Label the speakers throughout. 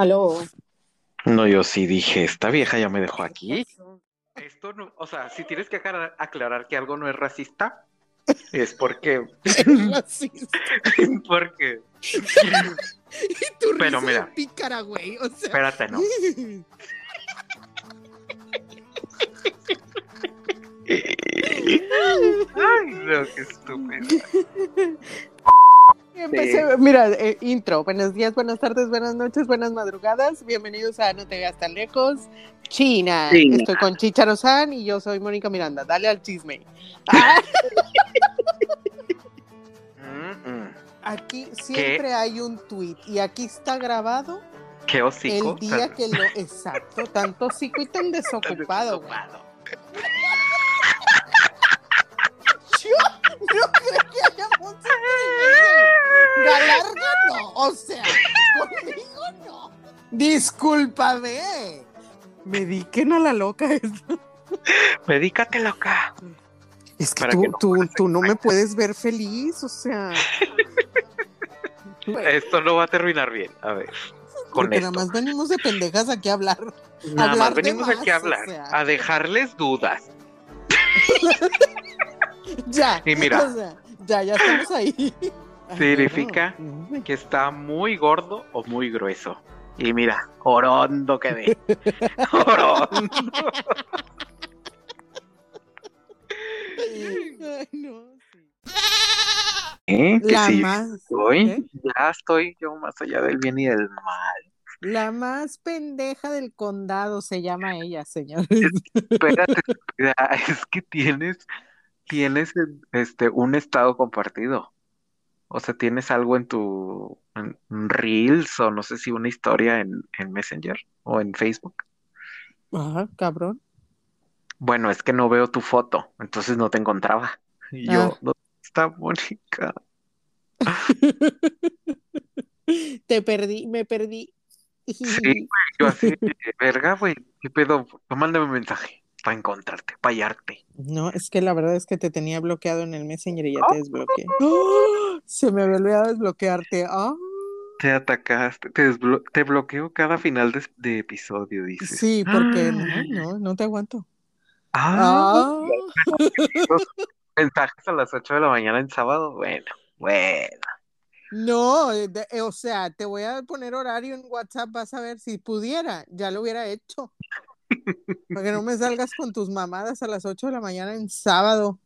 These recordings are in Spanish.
Speaker 1: Aló.
Speaker 2: No, yo sí dije, esta vieja ya me dejó aquí. Esto no, o sea, si tienes que aclarar, aclarar que algo no es racista, es porque.
Speaker 1: Racista.
Speaker 2: porque.
Speaker 1: Y tu
Speaker 2: Pero mira.
Speaker 1: de pícara, güey. O sea.
Speaker 2: Espérate, no. Ay, no, qué estúpido.
Speaker 1: Empecé- Mira, eh, intro. Buenos días, buenas tardes, buenas noches, buenas madrugadas. Bienvenidos a No te veas tan lejos. China.
Speaker 2: China.
Speaker 1: Estoy con Chicharo San y yo soy Mónica Miranda. Dale al chisme. Ah,
Speaker 2: Mm, mm.
Speaker 1: aquí siempre hay un tweet y aquí está grabado
Speaker 2: Qué hocico.
Speaker 1: el día que lo. Exacto, tan tóxico y tan desocupado, no creo que haya mucho privilegio. Galarga no, o sea, conmigo no. Discúlpame. Mediquen a la loca.
Speaker 2: Medícate loca.
Speaker 1: Es que tú,
Speaker 2: que no
Speaker 1: tú, tú no me puedes ver feliz, o sea.
Speaker 2: Esto no va a terminar bien. A ver. Con
Speaker 1: Porque
Speaker 2: esto.
Speaker 1: nada más venimos de pendejas aquí a hablar.
Speaker 2: Nada
Speaker 1: hablar
Speaker 2: más
Speaker 1: de
Speaker 2: venimos
Speaker 1: más,
Speaker 2: aquí a
Speaker 1: o
Speaker 2: hablar,
Speaker 1: sea.
Speaker 2: a dejarles dudas.
Speaker 1: Ya.
Speaker 2: Y mira.
Speaker 1: o sea, ya, ya estamos ahí.
Speaker 2: Significa que está muy gordo o muy grueso. Y mira, orondo quedé. orondo.
Speaker 1: Ay, no.
Speaker 2: ¿Eh? Que
Speaker 1: La
Speaker 2: sí,
Speaker 1: más.
Speaker 2: estoy,
Speaker 1: ¿eh?
Speaker 2: ya estoy yo más allá del bien y del mal.
Speaker 1: La más pendeja del condado se llama ella, señores.
Speaker 2: Espérate, espera, es que tienes, tienes este un estado compartido. O sea, tienes algo en tu en Reels o no sé si una historia en, en Messenger o en Facebook.
Speaker 1: Ajá, cabrón.
Speaker 2: Bueno, es que no veo tu foto, entonces no te encontraba. Y yo,
Speaker 1: Ah.
Speaker 2: ¿dónde está Mónica?
Speaker 1: Te perdí, me perdí.
Speaker 2: Sí, Yo así, verga, güey, ¿qué pedo? Mándame un mensaje para encontrarte, para hallarte.
Speaker 1: No, es que la verdad es que te tenía bloqueado en el Messenger y ya te desbloqueé. ¡Ah! Se me había olvidado desbloquearte. Ah,
Speaker 2: Te atacaste, te, desblo- te bloqueo cada final de, de episodio, dices.
Speaker 1: sí, porque no,
Speaker 2: Ah.
Speaker 1: no, no te aguanto.
Speaker 2: Ah,
Speaker 1: Ah,
Speaker 2: mensajes a las 8 de la mañana en sábado, bueno, bueno.
Speaker 1: no, eh, de- eh, o sea, te voy a poner horario en WhatsApp, vas a ver si pudiera, ya lo hubiera hecho. Para que no me salgas con tus mamadas a las 8 de la mañana en sábado.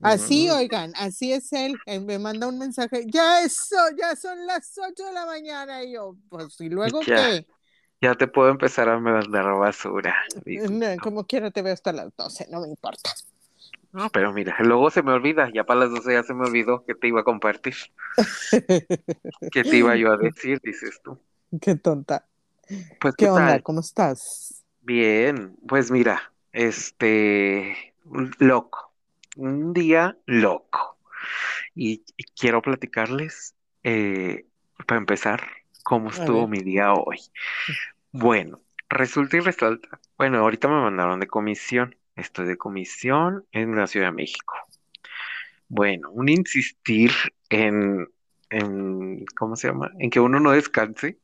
Speaker 1: Así, oigan, así es él. él me manda un mensaje, ya eso, ya son las 8 de la mañana. Y yo, pues, ¿y luego
Speaker 2: Ya.
Speaker 1: qué?
Speaker 2: Ya te puedo empezar a mandar basura.
Speaker 1: No, como quiera te veo hasta las 12, no me importa.
Speaker 2: No, pero mira, luego se me olvida, ya para las 12 ya se me olvidó que te iba a compartir, que te iba yo a decir, dices tú.
Speaker 1: Qué tonta.
Speaker 2: Pues,
Speaker 1: ¿Qué
Speaker 2: ¿qué
Speaker 1: onda?
Speaker 2: tal?
Speaker 1: ¿Cómo estás?
Speaker 2: Bien, pues mira, este, loco, un día loco. Y, y quiero platicarles, eh, para empezar, cómo estuvo mi día hoy. Bueno, resulta y resalta. Bueno, ahorita me mandaron de comisión. Estoy de comisión en la Ciudad de México. Bueno, un insistir en, en, ¿cómo se llama? En que uno no descanse.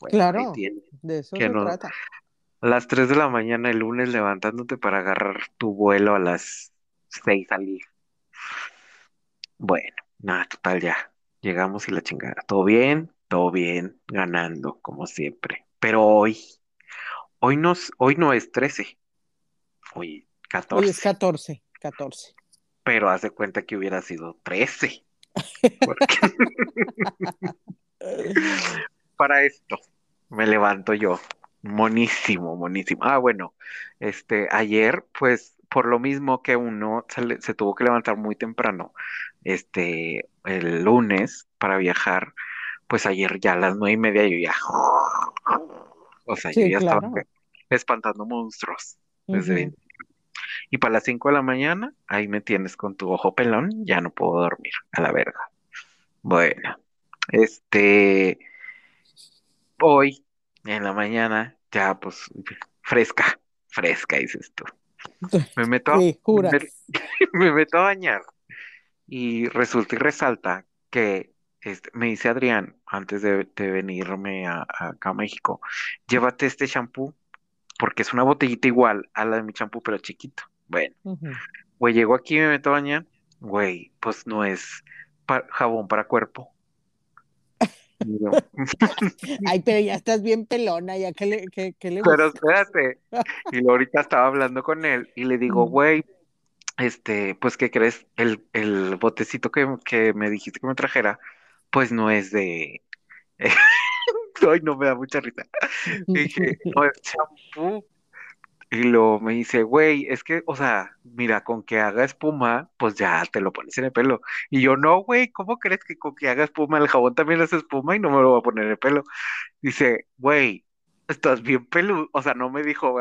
Speaker 2: Bueno,
Speaker 1: Claro.
Speaker 2: tiene.
Speaker 1: De eso
Speaker 2: Que
Speaker 1: se
Speaker 2: no-
Speaker 1: trata.
Speaker 2: A las 3 de la mañana el lunes levantándote para agarrar tu vuelo a las 6 salir. Bueno, nada, total ya. Llegamos y la chingada. Todo bien, todo bien, ganando, como siempre. Pero hoy, hoy no, es- hoy no es 13, hoy 14.
Speaker 1: Hoy es 14, 14.
Speaker 2: Pero haz de cuenta que hubiera sido 13. Porque para esto me levanto yo. Monísimo, monísimo. Ah, bueno, este, ayer, pues, por lo mismo que uno se, le- se tuvo que levantar muy temprano, este, el lunes para viajar, pues ayer ya a las nueve y media yo ya, o sea, yo ya estaba espantando monstruos desde. Y para las 5 de la mañana, ahí me tienes con tu ojo pelón, ya no puedo dormir, a la verga. Bueno, este, hoy en la mañana, ya pues fresca, fresca, dices tú. Me meto, a-
Speaker 1: Sí,
Speaker 2: me, me meto a bañar y resulta y resalta que este, me dice Adrián, antes de, de venirme a, a acá a México, llévate este champú, porque es una botellita igual a la de mi champú, pero chiquito. Bueno, güey, llego aquí, me meto a bañar, güey, pues no es pa- jabón para cuerpo.
Speaker 1: Ay, pero ya estás bien pelona, ya que le, que, que le
Speaker 2: Pero espérate. Y luego ahorita estaba hablando con él y le digo, güey, este, pues, ¿qué crees? El, el botecito que, que me dijiste que me trajera, pues no es de... Ay, no me da mucha risa. Dije, no es champú. Y luego me dice, güey, es que, o sea, mira, con que haga espuma, pues ya te lo pones en el pelo. Y yo, no, güey, ¿cómo crees que con que haga espuma el jabón también hace espuma y no me lo voy a poner en el pelo? Dice, güey, estás bien peludo. O sea, no me dijo.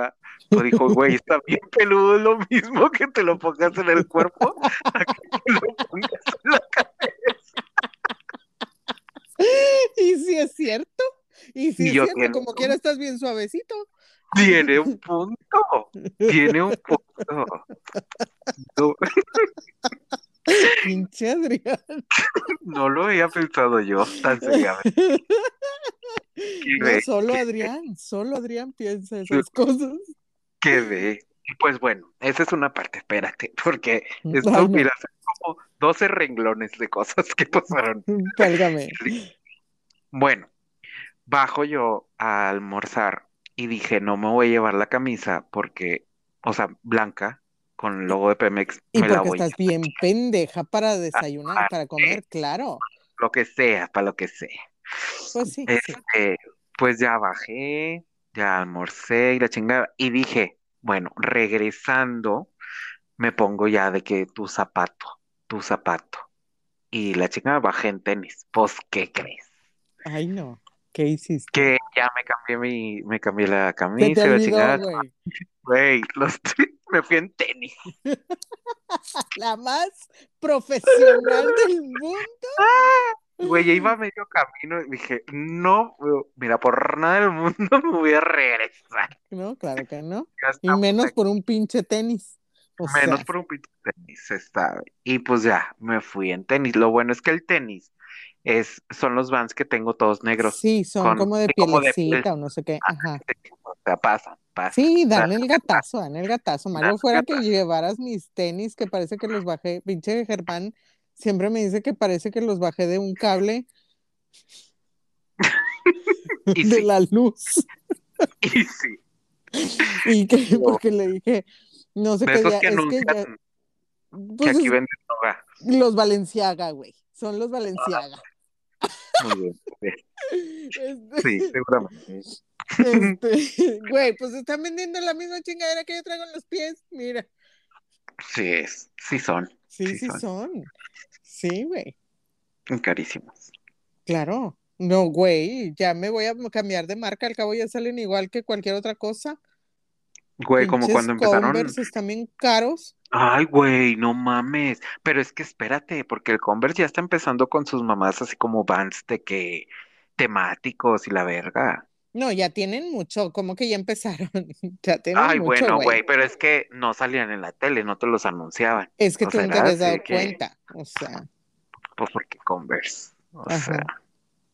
Speaker 2: O dijo, güey, está bien peludo, es lo mismo que te lo pongas en el cuerpo a que te lo pongas en la cabeza.
Speaker 1: Y si es cierto, y si
Speaker 2: Y
Speaker 1: es
Speaker 2: yo
Speaker 1: cierto, como quiera estás bien suavecito.
Speaker 2: Tiene un punto, tiene un punto. No,
Speaker 1: Pinche Adrián.
Speaker 2: no lo había pensado yo tan seriamente.
Speaker 1: No,
Speaker 2: ve,
Speaker 1: solo
Speaker 2: que-
Speaker 1: Adrián, solo Adrián piensa esas cosas.
Speaker 2: Quedé. Y pues bueno, esa es una parte, espérate, porque
Speaker 1: Ay,
Speaker 2: esto,
Speaker 1: no.
Speaker 2: mira, son como 12 renglones de cosas que pasaron.
Speaker 1: Válgame.
Speaker 2: Bueno, bajo yo a almorzar y dije, no me voy a llevar la camisa porque, o sea, blanca, con el logo de Pemex,
Speaker 1: Y
Speaker 2: me la
Speaker 1: porque
Speaker 2: voy a
Speaker 1: estás bien pendeja para desayunar, para comer, claro.
Speaker 2: lo que sea, para lo que sea.
Speaker 1: Pues sí, sí.
Speaker 2: Este, pues ya bajé, ya almorcé y la chingada. Y dije, bueno, regresando, me pongo ya de que tu zapato, tu zapato. Y la chingada bajé en tenis. Pues, ¿qué crees?
Speaker 1: Ay, no. ¿Qué hiciste?
Speaker 2: Que ya me cambié mi, me cambié la camisa la chingada.
Speaker 1: güey.
Speaker 2: Los me fui en tenis.
Speaker 1: La más profesional del mundo.
Speaker 2: Güey, ya iba medio camino y dije, no, mira, por nada del mundo me voy a regresar.
Speaker 1: No, claro que no. Y menos
Speaker 2: aquí.
Speaker 1: por un pinche tenis. O
Speaker 2: Menos
Speaker 1: sea,
Speaker 2: por un pinche tenis, sabe. Y pues ya, me fui en tenis. Lo bueno es que el tenis es, son los vans que tengo todos negros.
Speaker 1: sí, son
Speaker 2: con-
Speaker 1: como de pielecita
Speaker 2: piel.
Speaker 1: o no sé qué. Ajá.
Speaker 2: O sea, pasan, pasan.
Speaker 1: Sí, dan el gatazo, dan el gatazo. Malo fuera que llevaras mis tenis, que parece que los bajé. Pinche Germán siempre me dice que parece que los bajé de un cable
Speaker 2: Y
Speaker 1: de
Speaker 2: sí,
Speaker 1: la luz.
Speaker 2: y sí.
Speaker 1: Y que
Speaker 2: No.
Speaker 1: porque le dije, no sé qué es que ya,
Speaker 2: que
Speaker 1: pues
Speaker 2: aquí venden
Speaker 1: los Valenciaga, güey. Son los Valenciaga.
Speaker 2: Muy bien.
Speaker 1: Este,
Speaker 2: Sí, seguramente.
Speaker 1: este, güey, pues están vendiendo la misma chingadera que yo traigo en los pies. Mira,
Speaker 2: Sí, es, sí son
Speaker 1: sí,
Speaker 2: Sí
Speaker 1: sí
Speaker 2: son.
Speaker 1: son. Sí, güey.
Speaker 2: carísimos.
Speaker 1: Claro. No, güey, ya me voy a cambiar de marca, al cabo ya salen igual que cualquier otra cosa.
Speaker 2: Güey, como cuando empezaron.
Speaker 1: Converse están bien caros.
Speaker 2: Ay, güey, no mames. Pero es que espérate, porque el Converse ya está empezando con sus mamás así como vans de que temáticos y la verga.
Speaker 1: No, ya tienen mucho, como que ya empezaron. Ya tienen
Speaker 2: Ay,
Speaker 1: mucho,
Speaker 2: bueno,
Speaker 1: güey.
Speaker 2: pero es que no salían en la tele, no te los anunciaban.
Speaker 1: Es que
Speaker 2: O
Speaker 1: tú no te habías dado
Speaker 2: que-
Speaker 1: cuenta. O sea,
Speaker 2: Pues porque Converse. O
Speaker 1: Ajá.
Speaker 2: sea,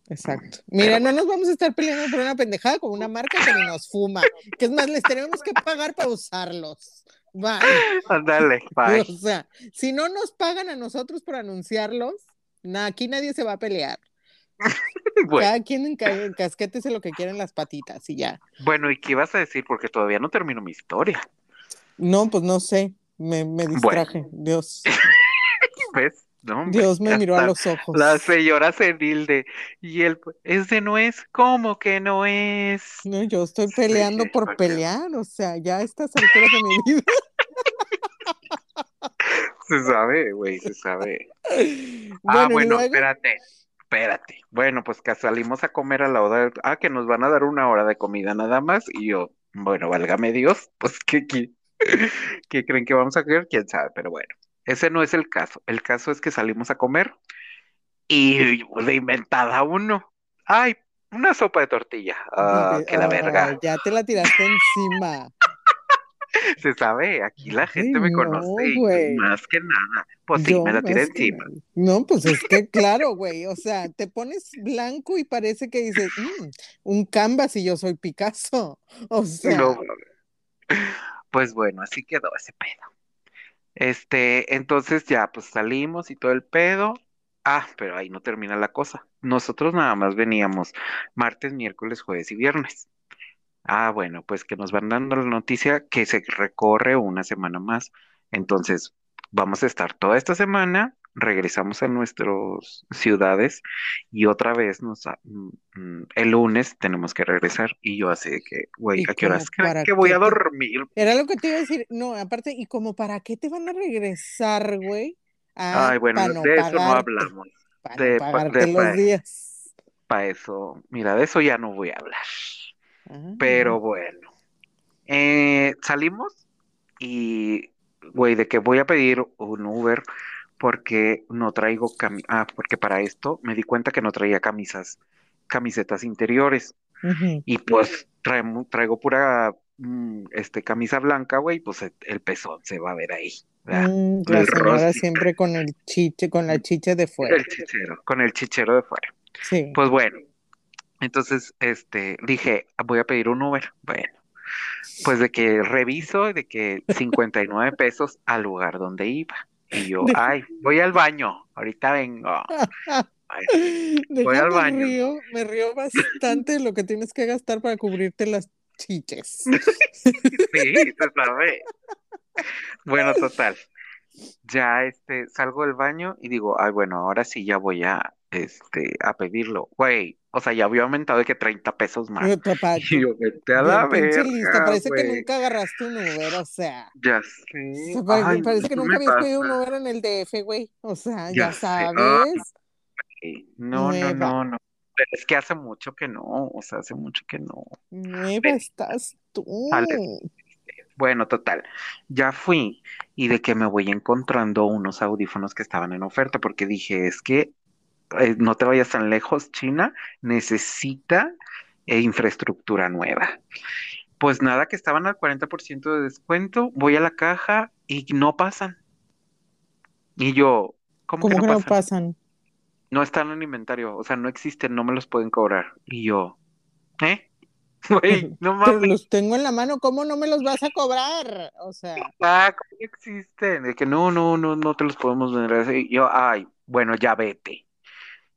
Speaker 1: exacto. Mira, no nos vamos a estar peleando por una pendejada con una marca que ni nos fuma. Que es más, les tenemos que pagar para usarlos. Bye.
Speaker 2: ándale, bye.
Speaker 1: O sea, si no nos pagan a nosotros por anunciarlos, na- aquí nadie se va a pelear.
Speaker 2: Bueno,
Speaker 1: Cada quien enca- encasquétese lo que quiera en las patitas y ya.
Speaker 2: bueno, ¿y qué ibas a decir? Porque todavía no termino mi historia.
Speaker 1: No, pues no sé. Me, me distraje. Dios.
Speaker 2: ¿Ves? No, hombre,
Speaker 1: Dios me miró a los ojos.
Speaker 2: La señora senil de, y él, es de nuez, ¿cómo que no es?
Speaker 1: No, yo estoy
Speaker 2: Sí,
Speaker 1: peleando por pelear, o sea, ya a estas alturas de mi vida.
Speaker 2: Se sabe, güey, se sabe. Ah,
Speaker 1: Bueno, y
Speaker 2: bueno,
Speaker 1: luego,
Speaker 2: espérate, espérate. Bueno, pues que salimos a comer a la hora, ah, que nos van a dar una hora de comida nada más, y yo, bueno, válgame Dios, pues ¿qué, qué, qué creen que vamos a hacer? Quién sabe, pero bueno, ese no es el caso. El caso es que salimos a comer y de inventada uno, ay, una sopa de tortilla, ah, que la verga.
Speaker 1: ah, ya te la tiraste encima.
Speaker 2: Se sabe, aquí la
Speaker 1: Ay,
Speaker 2: gente me
Speaker 1: no,
Speaker 2: conoce y más que nada. Pues sí,
Speaker 1: Yo
Speaker 2: me la tiré
Speaker 1: que
Speaker 2: encima.
Speaker 1: No, pues es que claro, güey. O sea, te pones blanco y parece que dices, "Mm, un canvas y yo soy Picasso. O sea,
Speaker 2: No, pues bueno, así quedó ese pedo. Este, entonces ya, pues salimos y todo el pedo. Ah, pero ahí no termina la cosa. Nosotros nada más veníamos martes, miércoles, jueves y viernes. Ah, bueno, pues que nos van dando la noticia que se recorre una semana más. Entonces, vamos a estar toda esta semana, regresamos a nuestras ciudades y otra vez nos, mm, el lunes tenemos que regresar. Y yo así de que, güey,
Speaker 1: ¿Y
Speaker 2: ¿a qué horas
Speaker 1: para
Speaker 2: que voy a dormir?
Speaker 1: era lo que te iba a decir. No, aparte, ¿y como para qué te van a regresar, güey? Ah,
Speaker 2: Ay, bueno,
Speaker 1: para no
Speaker 2: de eso no hablamos.
Speaker 1: para
Speaker 2: De,
Speaker 1: pagarte
Speaker 2: de
Speaker 1: los
Speaker 2: pa-
Speaker 1: días.
Speaker 2: pa' eso, mira, de eso ya no voy a hablar.
Speaker 1: Ah,
Speaker 2: Pero bueno, eh, salimos y, güey, de que voy a pedir un Uber porque no traigo cami- ah, porque para esto me di cuenta que no traía camisas, camisetas interiores y pues traemo- traigo pura, mm, este, camisa blanca, güey, pues el, pezón se va a ver ahí.
Speaker 1: Mm, la señora siempre con el chiche, con la chicha de fuera.
Speaker 2: el chichero, con el chichero de fuera.
Speaker 1: Sí.
Speaker 2: Pues bueno, entonces, este, dije, voy a pedir un Uber. Bueno, pues de que reviso de que 59 pesos al lugar donde iba. Y yo, ay, voy al baño, ahorita vengo. Ay, Voy al baño.
Speaker 1: río, me río bastante lo que tienes que gastar para cubrirte las chiches.
Speaker 2: Sí, se sabe. Bueno, total. Ya este, salgo del baño y digo, ay, bueno, ahora sí ya voy a, este, a pedirlo. Güey, o sea, ya había aumentado de que 30 pesos más.
Speaker 1: Papá,
Speaker 2: Y yo, vete a la
Speaker 1: pinche lista,
Speaker 2: verga,
Speaker 1: parece que nunca agarraste un Uber, o sea.
Speaker 2: Ya
Speaker 1: o
Speaker 2: sé.
Speaker 1: sea,
Speaker 2: Ay,
Speaker 1: parece que nunca habías pedido un Uber en el DF, güey. O sea,
Speaker 2: Ya
Speaker 1: ya
Speaker 2: sé.
Speaker 1: sabes.
Speaker 2: No, no,
Speaker 1: Nueva,
Speaker 2: no, no. Pero es que hace mucho que no, o sea, hace mucho que no.
Speaker 1: nueva estás tú.
Speaker 2: Bueno, total, ya fui y de que me voy encontrando unos audífonos que estaban en oferta porque dije, es que eh, no te vayas tan lejos, China necesita eh, infraestructura nueva. Pues nada, que estaban al 40% de descuento, voy a la caja y no pasan. Y yo, ¿cómo que
Speaker 1: ¿Cómo
Speaker 2: no
Speaker 1: que no
Speaker 2: pasan? No están en inventario, o sea, no existen, no me los pueden cobrar. Y yo, ¿eh? Güey, no mames.
Speaker 1: los tengo en la mano, ¿cómo no me los vas a cobrar? O sea,
Speaker 2: Ah, ¿cómo existen? De que no, no, no, no te los podemos vender. Y yo, ay, bueno, ya vete.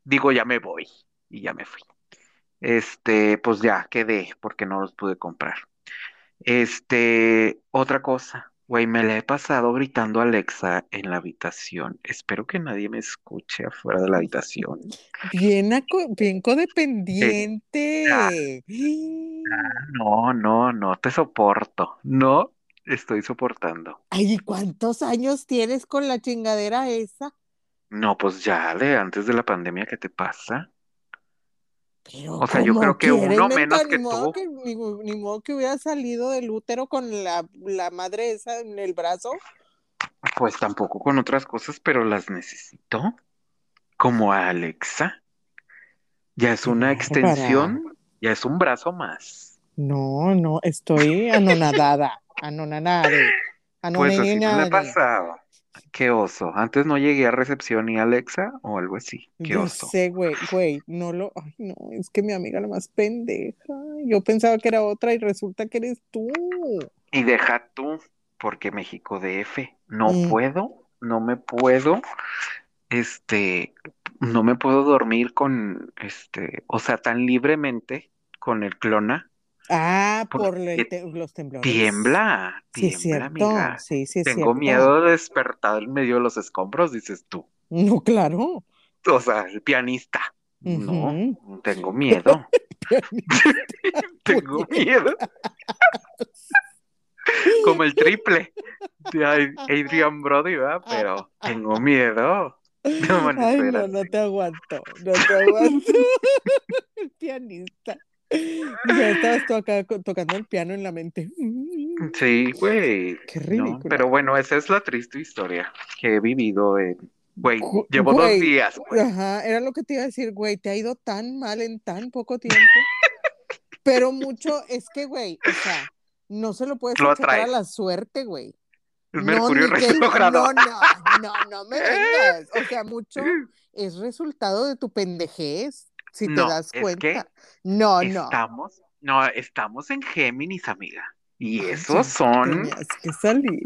Speaker 2: Digo, ya me voy. Y ya me fui. Este, pues ya quedé porque no los pude comprar. Este, otra cosa, güey, me la he pasado gritando a Alexa en la habitación. Espero que nadie me escuche afuera de la habitación.
Speaker 1: bien, bien codependiente.
Speaker 2: no, no, no te soporto. No estoy soportando.
Speaker 1: Ay, ¿y cuántos años tienes con la chingadera esa?
Speaker 2: No, pues ya de antes de la pandemia, ¿qué te pasa?
Speaker 1: Pero
Speaker 2: O sea, yo creo que uno menos
Speaker 1: ni
Speaker 2: que
Speaker 1: modo
Speaker 2: tú.
Speaker 1: que, ni, ni modo que hubiera salido del útero con la, la madre esa en el brazo.
Speaker 2: Pues tampoco con otras cosas, pero las necesito. Como a Alexa. Ya es una extensión, ya es un brazo más.
Speaker 1: No, no, estoy anonadada, anonadada,
Speaker 2: Pues así me la he
Speaker 1: anonadada.
Speaker 2: pasado. Qué oso. Antes no llegué a recepción a Alexa o algo así. Qué
Speaker 1: Yo
Speaker 2: oso.
Speaker 1: sé, güey, güey, no lo, ay, no, es que mi amiga la más pendeja. Yo pensaba que era otra y resulta que eres tú.
Speaker 2: Y deja tú, porque México DF, no
Speaker 1: Mm.
Speaker 2: puedo, no me puedo, este, no me puedo dormir con, este, o sea, tan libremente con el clona,
Speaker 1: Ah, por
Speaker 2: porque
Speaker 1: el te- los temblores.
Speaker 2: tiembla,
Speaker 1: Sí, es
Speaker 2: tiembla,
Speaker 1: cierto,
Speaker 2: amiga.
Speaker 1: sí, sí, es
Speaker 2: Tengo
Speaker 1: cierto.
Speaker 2: miedo de despertar en medio de los escombros, dices tú.
Speaker 1: No, claro.
Speaker 2: O sea, el pianista. No, tengo miedo, tengo miedo. Como el triple de Ad- Adrian Brody, ¿verdad? Pero tengo miedo
Speaker 1: Ay, no, no
Speaker 2: así.
Speaker 1: te aguanto, no te aguanto. El pianista. Ya estabas tú acá co- tocando el piano en la mente.
Speaker 2: Sí, güey.
Speaker 1: Qué
Speaker 2: No,
Speaker 1: ridícula.
Speaker 2: pero bueno, esa es la triste historia que he vivido. Güey, llevo dos días, güey.
Speaker 1: Ajá, era lo que te iba a decir, güey, te ha ido tan mal en tan poco tiempo. Pero mucho, es que, güey, o sea, no se lo puedes
Speaker 2: Lo
Speaker 1: achacar a la suerte, güey.
Speaker 2: El
Speaker 1: No,
Speaker 2: Mercurio
Speaker 1: que-
Speaker 2: retrógrado.
Speaker 1: No, no, no, no me vengas. O sea, mucho es resultado de tu pendejez, si te
Speaker 2: No,
Speaker 1: das
Speaker 2: es que
Speaker 1: cuenta. No, no.
Speaker 2: Estamos, no, estamos en Géminis, amiga. Y esos son,
Speaker 1: Tenías que salir.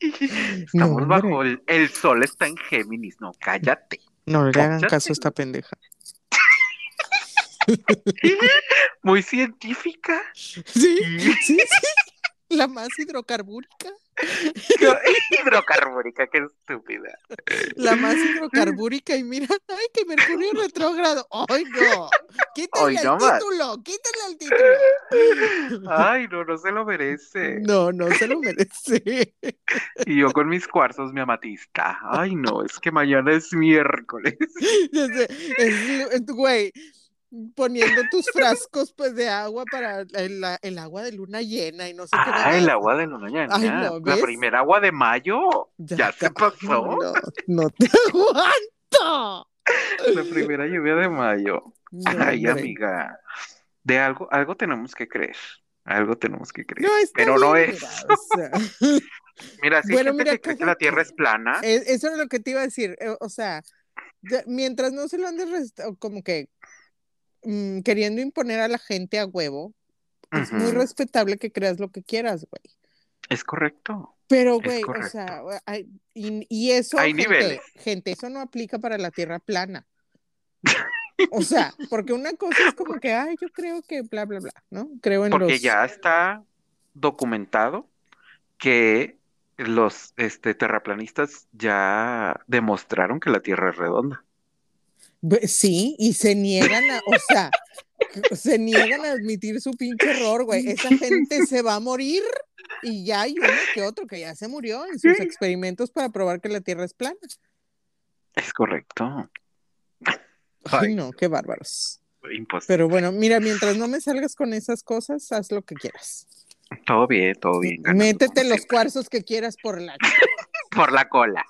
Speaker 2: estamos
Speaker 1: No,
Speaker 2: bajo el, el sol está en Géminis, no, cállate.
Speaker 1: No le hagan caso a esta pendeja.
Speaker 2: Muy científica.
Speaker 1: Sí, sí, sí. La más hidrocarbúrica.
Speaker 2: Hidrocarbórica, qué estúpida.
Speaker 1: La más hidrocarbúrica. Y mira, ay, que Mercurio retrógrado. ¡Ay, no! Quítale el
Speaker 2: no más.
Speaker 1: título, quítale el título.
Speaker 2: Ay, no, no se lo merece.
Speaker 1: No, no se lo merece.
Speaker 2: Y yo con mis cuarzos, mi amatista. Ay, no, es que mañana es miércoles.
Speaker 1: Es- es- güey, poniendo tus frascos pues de agua para el, agua de luna llena y no sé qué.
Speaker 2: Ah, el agua de luna llena.
Speaker 1: Ay, no,
Speaker 2: La primera agua de mayo. Ya, se
Speaker 1: ay,
Speaker 2: pasó.
Speaker 1: No, no te aguanto.
Speaker 2: La primera lluvia de mayo.
Speaker 1: No,
Speaker 2: Ay,
Speaker 1: hombre.
Speaker 2: amiga. De algo, algo tenemos que creer. Algo tenemos que creer.
Speaker 1: No,
Speaker 2: Pero no
Speaker 1: bien,
Speaker 2: es.
Speaker 1: mira, o sea,
Speaker 2: Mira, si
Speaker 1: Bueno,
Speaker 2: gente
Speaker 1: mira,
Speaker 2: que cree que la. Tierra es plana.
Speaker 1: e- eso es lo que te iba a decir. eh, O sea, ya- mientras no se lo andes como que mm, queriendo imponer a la gente a huevo, es muy respetable que creas lo que quieras, güey.
Speaker 2: Es correcto.
Speaker 1: Pero, güey, o sea, hay- y, y eso,
Speaker 2: Hay
Speaker 1: gente,
Speaker 2: niveles.
Speaker 1: gente, eso no aplica para la tierra plana. O sea, porque una cosa es como que, ay, yo creo que bla, bla, bla, ¿no? Creo en
Speaker 2: Porque
Speaker 1: los...
Speaker 2: ya está documentado que los este, terraplanistas ya demostraron que la Tierra es redonda.
Speaker 1: Sí, y se niegan a, o sea, se niegan a admitir su pinche error, güey. Esa gente se va a morir y ya hay uno que otro que ya se murió en sus experimentos para probar que la tierra es plana.
Speaker 2: Es correcto.
Speaker 1: Ay,
Speaker 2: Ay,
Speaker 1: no, qué bárbaros.
Speaker 2: imposible.
Speaker 1: Pero bueno, mira, mientras no me salgas con esas cosas, haz lo que quieras.
Speaker 2: Todo bien, todo bien. ganando,
Speaker 1: Métete los
Speaker 2: siempre.
Speaker 1: cuarzos que quieras por la.
Speaker 2: Por la cola.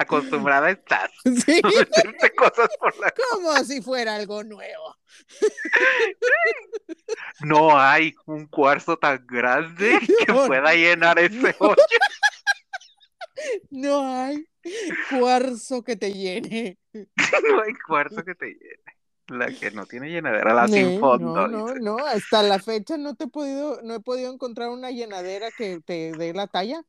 Speaker 2: Acostumbrada estás
Speaker 1: Sí,
Speaker 2: meterte cosas por la
Speaker 1: como si fuera algo nuevo.
Speaker 2: No hay un cuarzo tan grande que
Speaker 1: No,
Speaker 2: pueda llenar ese
Speaker 1: no.
Speaker 2: hoyo.
Speaker 1: No hay cuarzo que te llene.
Speaker 2: No hay cuarzo que te llene. La que no tiene llenadera, la
Speaker 1: No,
Speaker 2: sin fondo.
Speaker 1: no, no, no, hasta la fecha no te he podido, no he podido encontrar una llenadera que te dé la talla.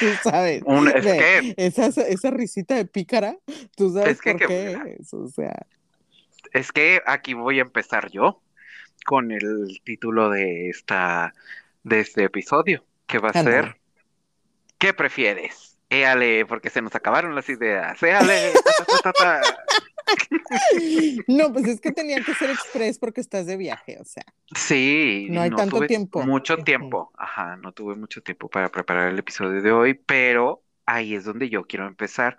Speaker 1: Tú sabes.
Speaker 2: Un- es
Speaker 1: Ve,
Speaker 2: que
Speaker 1: esa, esa risita de pícara, tú sabes
Speaker 2: Es que
Speaker 1: por
Speaker 2: qué
Speaker 1: es, o sea.
Speaker 2: Es que aquí voy a empezar yo con el título de esta de este episodio, que va a ser ¿Qué prefieres? Éale, porque se nos acabaron las ideas. Éale. ta.
Speaker 1: No, pues es que tenía que ser express porque estás de viaje, o sea.
Speaker 2: Sí,
Speaker 1: No hay tanto
Speaker 2: tuve
Speaker 1: tiempo.
Speaker 2: Mucho tiempo. Ajá, no tuve mucho tiempo para preparar el episodio de hoy, pero ahí es donde yo quiero empezar.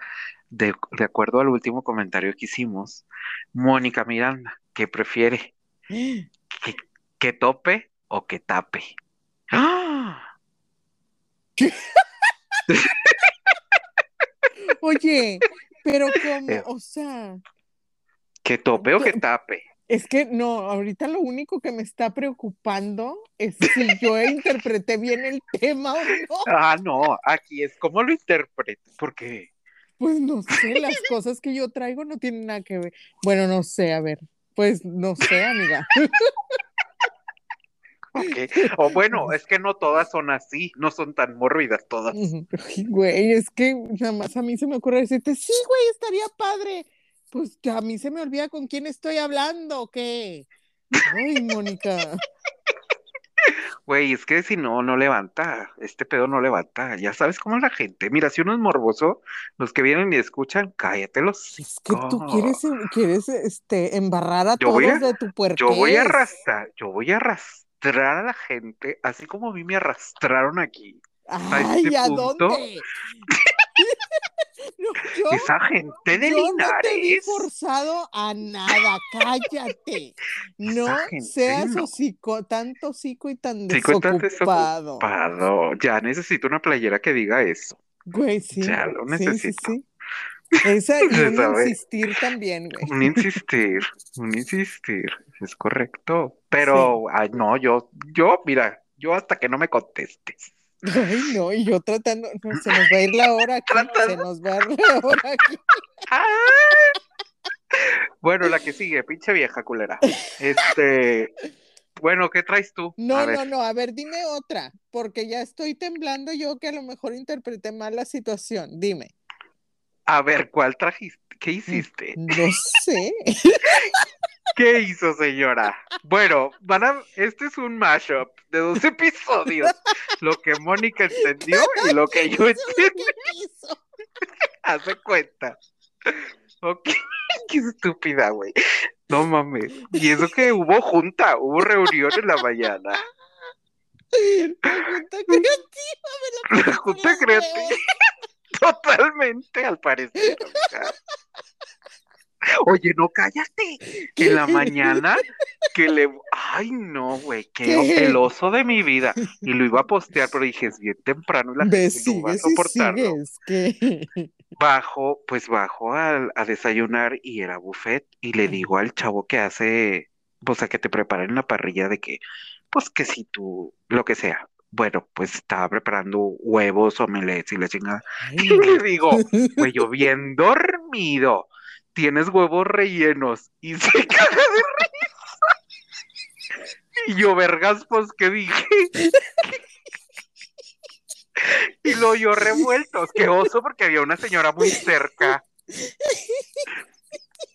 Speaker 2: De, de acuerdo al último comentario que hicimos, Mónica Miranda, ¿qué prefiere? ¿Que, que tope o que tape? ¡Ah!
Speaker 1: Oye, pero como,
Speaker 2: Eh.
Speaker 1: o sea,
Speaker 2: ¿Que tope o que tape?
Speaker 1: es que no, ahorita lo único que me está preocupando es si yo interpreté bien el tema o no.
Speaker 2: Ah, no, aquí es como lo interpreto, porque
Speaker 1: Pues no sé, las cosas que yo traigo no tienen nada que ver. Bueno, no sé, a ver, pues no sé, amiga.
Speaker 2: ok. O bueno, es que no todas son así, no son tan mórbidas todas.
Speaker 1: Güey, es que nada más a mí se me ocurre decirte, sí, güey, estaría padre. Pues a mí se me olvida con quién estoy hablando, ¿o ¿qué? Ay, Mónica.
Speaker 2: Güey, es que si no, no levanta, este pedo no levanta, ya sabes cómo es la gente. Mira, si uno es morboso, los que vienen y escuchan, cállatelos.
Speaker 1: Es que tú quieres, quieres este, embarrar a
Speaker 2: Yo
Speaker 1: todos
Speaker 2: a-
Speaker 1: de tu puerqués.
Speaker 2: Yo voy a arrastrar, yo voy a arrastrar a la gente, así como a mí me arrastraron aquí.
Speaker 1: Ay,
Speaker 2: este
Speaker 1: ¿a
Speaker 2: punto.
Speaker 1: dónde? Yo,
Speaker 2: Esa gente de
Speaker 1: yo no te vi forzado a nada, cállate. No
Speaker 2: gente
Speaker 1: seas
Speaker 2: no.
Speaker 1: hocico, tanto hocico y tan
Speaker 2: Hocico y tan
Speaker 1: desocupado.
Speaker 2: Pado, ya necesito una playera que diga eso.
Speaker 1: Güey, sí.
Speaker 2: Ya lo
Speaker 1: sí, sí,
Speaker 2: necesito.
Speaker 1: sí. Esa y un insistir también, güey.
Speaker 2: Un insistir, un insistir, es correcto. Pero, ay, no, yo, yo, mira, yo hasta que no me contestes.
Speaker 1: Ay, no, y yo tratando, no, se nos va a ir la hora aquí, se nos va a ir la hora aquí.
Speaker 2: ¡Ah! Bueno, la que sigue, pinche vieja culera. Este, bueno, ¿qué traes tú?
Speaker 1: No,
Speaker 2: A ver.
Speaker 1: no, no, a ver, dime otra, porque ya estoy temblando yo que a lo mejor interpreté mal la situación. Dime.
Speaker 2: A ver, ¿cuál trajiste? ¿Qué hiciste?
Speaker 1: No sé.
Speaker 2: ¿Qué hizo, señora? Bueno, van a, este es un mashup de dos episodios. Lo que Mónica entendió y lo que yo entendí. Hace cuenta. Ok, qué estúpida, güey. No mames. Y eso que hubo junta, hubo reunión en la mañana.
Speaker 1: La junta creativa me la
Speaker 2: La junta creativa. Totalmente, al parecer. Oye, no cállate. En la mañana que le. Ay, no, güey. Que
Speaker 1: ¿Qué?
Speaker 2: el oso de mi vida. Y lo iba a postear, pero dije, es bien temprano y la gente no va a soportarlo.
Speaker 1: sigues. que
Speaker 2: Bajo, pues bajo al- a, desayunar y era buffet. Y le digo al chavo que hace, pues a que te preparen la parrilla de que, pues que si tú, lo que sea. Bueno, pues estaba preparando huevos, omelets y la chingada.
Speaker 1: Ay,
Speaker 2: Y le digo, güey, yo bien dormido, tienes huevos rellenos y se caga de risa. Y yo, vergas, pues, ¿qué dije? Y lo yo revueltos, qué oso, porque había una señora muy cerca.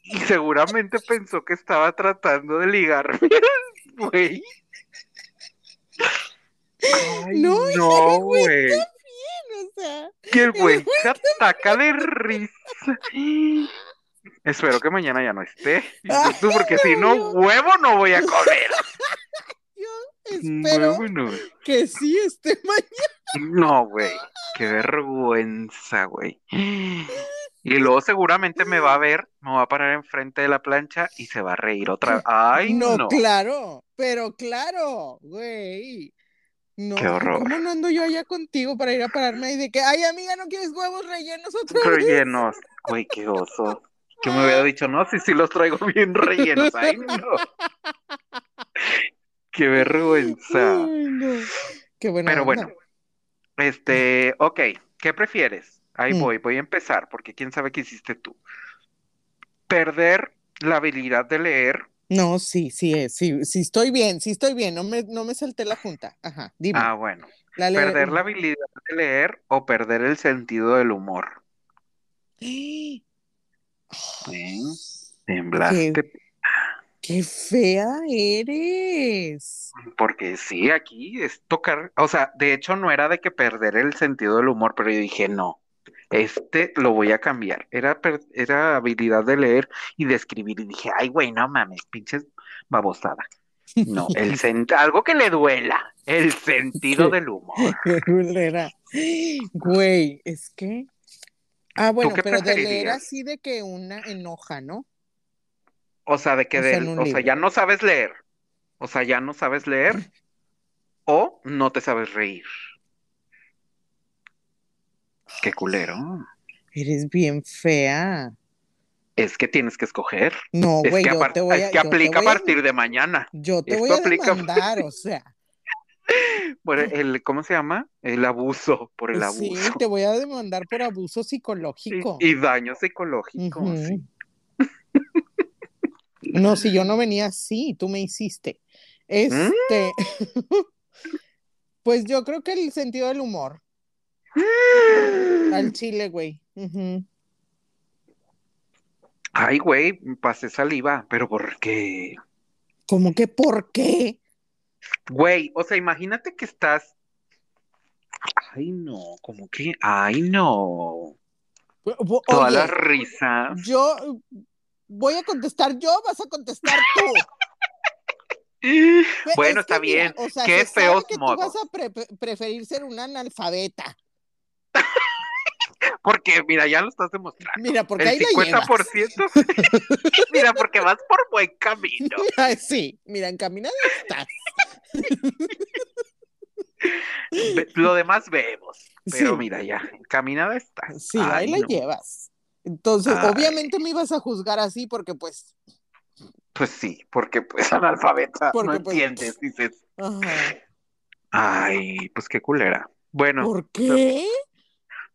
Speaker 2: Y seguramente pensó que estaba tratando de ligarme, güey. Ay,
Speaker 1: No,
Speaker 2: no,
Speaker 1: güey
Speaker 2: güey.
Speaker 1: O sea,
Speaker 2: Que el güey se ataca de risa. Espero que mañana ya no esté.
Speaker 1: Ay,
Speaker 2: Tú, porque si no, huevo no voy a comer.
Speaker 1: yo espero
Speaker 2: Huevo no.
Speaker 1: que sí esté mañana.
Speaker 2: No, güey. Qué vergüenza, güey. Y luego seguramente me va a ver, me va a parar enfrente de la plancha y se va a reír otra vez. Ay,
Speaker 1: no,
Speaker 2: no.
Speaker 1: claro, pero claro, güey. No,
Speaker 2: Qué horror.
Speaker 1: ¿cómo no ando yo allá contigo para ir a pararme ahí de que, ay, amiga, ¿no quieres huevos rellenos otra vez?
Speaker 2: Rellenos. Güey, qué oso. Que me hubiera dicho, no, sí, sí los traigo bien rellenos. Ay, no. Qué vergüenza.
Speaker 1: Ay, no. Qué buena
Speaker 2: Pero
Speaker 1: onda.
Speaker 2: bueno, este, ok, ¿qué prefieres? Ahí
Speaker 1: Mm.
Speaker 2: voy, voy a empezar, porque quién sabe qué hiciste tú. Perder la habilidad de leer.
Speaker 1: No, sí, sí es, sí, sí estoy bien, sí estoy bien, no me, no me salté la junta. Ajá, dime.
Speaker 2: Ah, bueno.
Speaker 1: la
Speaker 2: Perder la habilidad de leer o perder el sentido del humor. ¿Eh? Temblaste.
Speaker 1: Qué fea eres.
Speaker 2: Porque sí, aquí es tocar, o sea, de hecho no era de que perder el sentido del humor, pero yo dije, no, este lo voy a cambiar. Era, era habilidad de leer y de escribir y dije, ay, güey, no mames, pinches babosada. No, el algo que le duela, el sentido del humor.
Speaker 1: Güey, es que. Ah, bueno, pero de leer así de que una enoja, ¿no?
Speaker 2: O sea, de que
Speaker 1: O sea,
Speaker 2: del- o ya no sabes leer. O sea, ya no sabes leer o no te sabes reír. Qué culero.
Speaker 1: Eres bien fea.
Speaker 2: Es que tienes que escoger.
Speaker 1: No,
Speaker 2: Es
Speaker 1: güey,
Speaker 2: que,
Speaker 1: yo
Speaker 2: apar-
Speaker 1: te voy a.
Speaker 2: es que aplica a partir de mañana.
Speaker 1: Yo te
Speaker 2: esto
Speaker 1: voy a
Speaker 2: aplica-
Speaker 1: demandar, o sea.
Speaker 2: Por el, ¿cómo se llama? El abuso, por el
Speaker 1: Sí,
Speaker 2: abuso.
Speaker 1: te voy a demandar por abuso
Speaker 2: Y,
Speaker 1: psicológico.
Speaker 2: y daño psicológico, sí.
Speaker 1: No, si yo no venía así, tú me hiciste. Este, pues yo creo que el sentido del humor, al chile, güey.
Speaker 2: Ay, güey, pasé saliva, pero ¿por qué?
Speaker 1: ¿Cómo que por qué?
Speaker 2: Güey, o sea, imagínate que estás. Ay, no, como que, ay, no.
Speaker 1: Oye,
Speaker 2: las risas.
Speaker 1: yo voy a contestar yo, vas a contestar tú.
Speaker 2: Bueno,
Speaker 1: es
Speaker 2: está
Speaker 1: mira,
Speaker 2: bien.
Speaker 1: o sea,
Speaker 2: Qué
Speaker 1: se sabe
Speaker 2: feos
Speaker 1: tú
Speaker 2: modos.
Speaker 1: vas a pre- preferir ser una analfabeta.
Speaker 2: Porque, mira, ya lo estás demostrando.
Speaker 1: Mira, porque
Speaker 2: El
Speaker 1: ahí la llevas.
Speaker 2: 50%. Mira, porque vas por buen camino.
Speaker 1: Ay, sí, mira, encaminada estás.
Speaker 2: Lo demás vemos. Pero
Speaker 1: Sí.
Speaker 2: mira, ya, caminada está.
Speaker 1: Sí,
Speaker 2: Ay,
Speaker 1: ahí la llevas. Entonces,
Speaker 2: Ay.
Speaker 1: obviamente me ibas a juzgar así porque pues,
Speaker 2: Pues sí, porque pues analfabeta,
Speaker 1: Porque,
Speaker 2: no
Speaker 1: pues,
Speaker 2: entiendes, dices.
Speaker 1: ajá.
Speaker 2: Ay, pues qué culera. Bueno,
Speaker 1: ¿Por qué?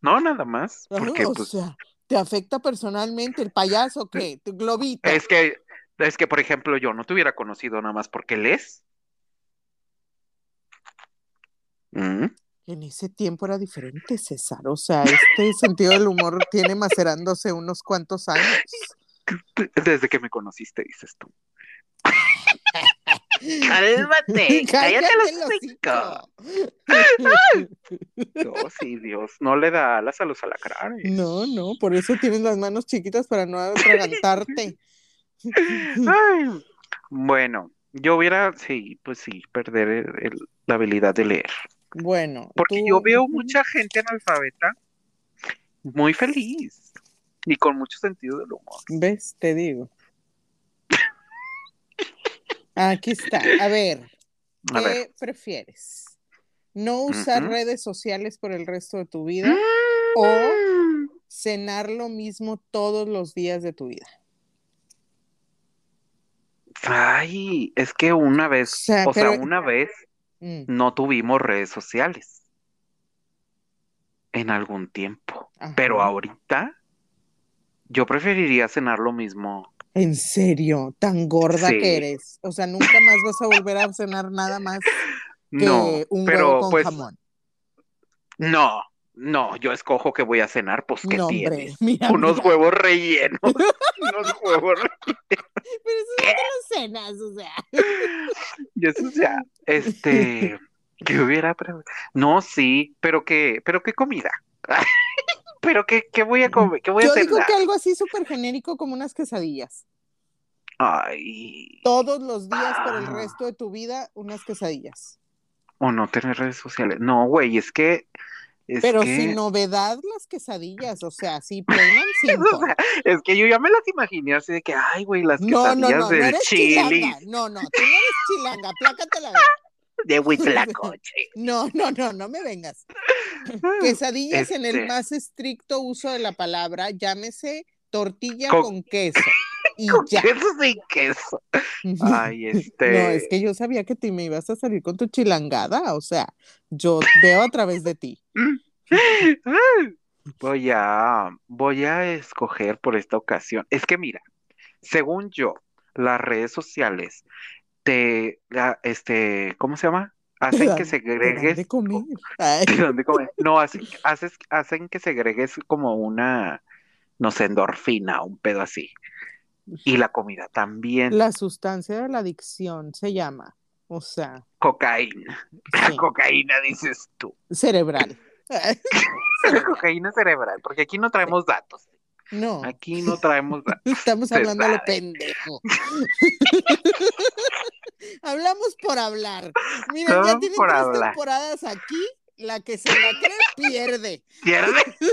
Speaker 2: No nada más,
Speaker 1: Ajá,
Speaker 2: porque
Speaker 1: o
Speaker 2: pues
Speaker 1: sea, ¿te afecta personalmente el payaso qué? ¿Tu globito?
Speaker 2: es que es que por ejemplo yo no te hubiera conocido nada más porque lees. Mm,
Speaker 1: En ese tiempo era diferente, César. O sea, este sentido del humor tiene macerándose unos cuantos años.
Speaker 2: Desde que me conociste, dices tú.
Speaker 1: Cállate
Speaker 2: Cálmate, cállate los
Speaker 1: hocico.
Speaker 2: No, sí, Dios, no le da alas a los alacranes.
Speaker 1: No, no, por eso tienes las manos chiquitas para no atragantarte.
Speaker 2: Ay, bueno, yo hubiera, sí, pues sí, perder el- el- la habilidad de leer.
Speaker 1: Bueno,
Speaker 2: Porque
Speaker 1: tú-
Speaker 2: yo veo mucha gente analfabeta muy feliz y con mucho sentido del humor.
Speaker 1: ¿Ves? Te digo. Aquí está. A ver,
Speaker 2: A
Speaker 1: ¿qué
Speaker 2: ver.
Speaker 1: prefieres? ¿No usar redes sociales por el resto de tu vida o
Speaker 2: Mm.
Speaker 1: cenar lo mismo todos los días de tu vida?
Speaker 2: Ay, es que una vez,
Speaker 1: O sea,
Speaker 2: o una vez
Speaker 1: Mm,
Speaker 2: no tuvimos redes sociales en algún tiempo,
Speaker 1: ajá.
Speaker 2: pero ahorita yo preferiría cenar lo mismo.
Speaker 1: En serio, tan gorda
Speaker 2: Sí.
Speaker 1: que eres. O sea, nunca más vas a volver a cenar nada más que
Speaker 2: No,
Speaker 1: un
Speaker 2: pero
Speaker 1: huevo con
Speaker 2: pues
Speaker 1: jamón.
Speaker 2: no, no, yo escojo que voy a cenar, pues ¿qué
Speaker 1: No,
Speaker 2: tienes?
Speaker 1: mira,
Speaker 2: Unos
Speaker 1: mira.
Speaker 2: huevos rellenos, unos huevos rellenos.
Speaker 1: Pero eso no te lo cenas, o sea.
Speaker 2: Y eso ya, este, ¿qué hubiera? No, sí, pero qué, pero qué comida. Pero qué, qué voy a comer, qué voy a
Speaker 1: Yo digo
Speaker 2: cenar.
Speaker 1: que algo así súper genérico como unas quesadillas.
Speaker 2: Ay,
Speaker 1: Todos los días por el
Speaker 2: Ah.
Speaker 1: resto de tu vida, unas quesadillas.
Speaker 2: o no tener redes sociales. No, güey, es que, es
Speaker 1: Pero
Speaker 2: que,
Speaker 1: sin novedad las quesadillas, o sea, sí, simple.
Speaker 2: o sea, es que yo ya me las imaginé así de que, ay, güey, las
Speaker 1: No, no,
Speaker 2: quesadillas
Speaker 1: no, no
Speaker 2: del
Speaker 1: eres
Speaker 2: chili,
Speaker 1: chilanga. No, no, tú no eres chilanga, plácate la vez.
Speaker 2: De Huitlacoche.
Speaker 1: No, no, no, no me vengas. Quesadillas en el
Speaker 2: Este.
Speaker 1: más estricto uso de la palabra, llámese tortilla
Speaker 2: Con-
Speaker 1: con, queso. Y
Speaker 2: Con
Speaker 1: ya.
Speaker 2: queso sin queso. Ay, este.
Speaker 1: No, es que yo sabía que te me ibas a salir con tu chilangada, o sea, yo veo a través de ti.
Speaker 2: Voy a, voy a escoger por esta ocasión. Es que mira, según yo, las redes sociales te, este, ¿cómo se llama? Hacen que segregues,
Speaker 1: de comer. Ay,
Speaker 2: ¿de dónde comer? No, hacen, haces, hacen que segregues como una, no sé, endorfina, un pedo así. Y la comida también,
Speaker 1: la sustancia de la adicción se llama, o sea,
Speaker 2: cocaína.
Speaker 1: sí,
Speaker 2: Cocaína, dices tú.
Speaker 1: cerebral.
Speaker 2: Cocaína cerebral, porque aquí no traemos datos.
Speaker 1: No,
Speaker 2: Aquí no traemos datos.
Speaker 1: estamos hablando a lo pendejo. Hablamos por hablar. Miren, ya tienen tres
Speaker 2: hablar.
Speaker 1: temporadas aquí. La que se la cree pierde.
Speaker 2: ¿Pierde?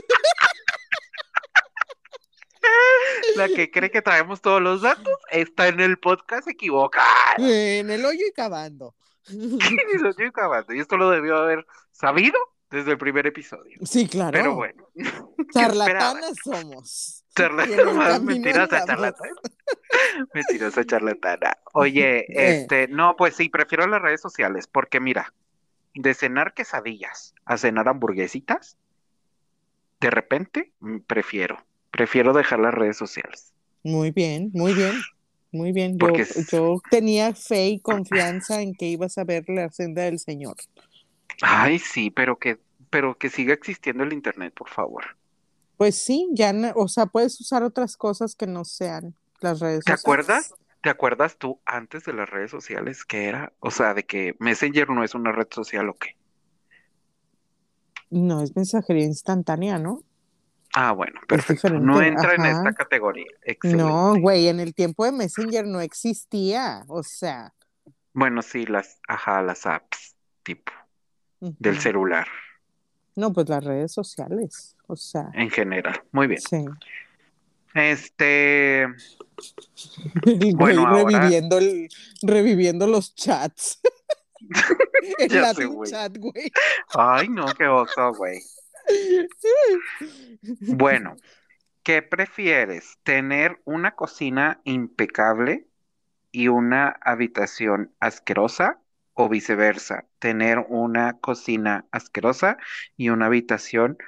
Speaker 2: La que cree que traemos todos los datos está en el podcast equivocada.
Speaker 1: En el hoyo y cavando.
Speaker 2: Y lo estoy acabando. Y esto lo debió haber sabido desde el primer episodio.
Speaker 1: Sí, claro.
Speaker 2: Pero bueno,
Speaker 1: Charlatanas somos.
Speaker 2: Charla-
Speaker 1: Y en el
Speaker 2: más
Speaker 1: camino
Speaker 2: mentirosa charlatana. Mentirosa charlatana. Oye,
Speaker 1: Eh.
Speaker 2: este, no, pues sí, prefiero las redes sociales porque mira, de cenar quesadillas a cenar hamburguesitas, de repente mm, prefiero, prefiero dejar las redes sociales.
Speaker 1: Muy bien, muy bien. Muy bien. Yo,
Speaker 2: es-
Speaker 1: yo tenía fe y confianza en que ibas a ver la senda del Señor.
Speaker 2: Ay, sí, pero que, pero que siga existiendo el internet, por favor.
Speaker 1: Pues sí, ya, no- o sea, puedes usar otras cosas que no sean las redes
Speaker 2: ¿Te
Speaker 1: sociales.
Speaker 2: acuerdas? ¿Te acuerdas tú antes de las redes sociales que era? O sea, de que Messenger no es una red social o qué.
Speaker 1: No, es mensajería instantánea, ¿no?
Speaker 2: Ah, bueno, perfecto. No entra en esta categoría. Excelente.
Speaker 1: No, güey, en el tiempo de Messenger no existía, o sea.
Speaker 2: Bueno, sí, las, ajá, las apps, tipo, del celular,
Speaker 1: No, pues las redes sociales, o sea,
Speaker 2: en general. Muy bien.
Speaker 1: sí.
Speaker 2: Este, Bueno, ahora-
Speaker 1: reviviendo, el, reviviendo los chats. el
Speaker 2: Ya sé,
Speaker 1: Latin
Speaker 2: güey.
Speaker 1: chat, güey.
Speaker 2: ay, no, qué oso, güey. Bueno, ¿qué prefieres? ¿Tener una cocina impecable y una habitación asquerosa o viceversa? ¿Tener una cocina asquerosa y una habitación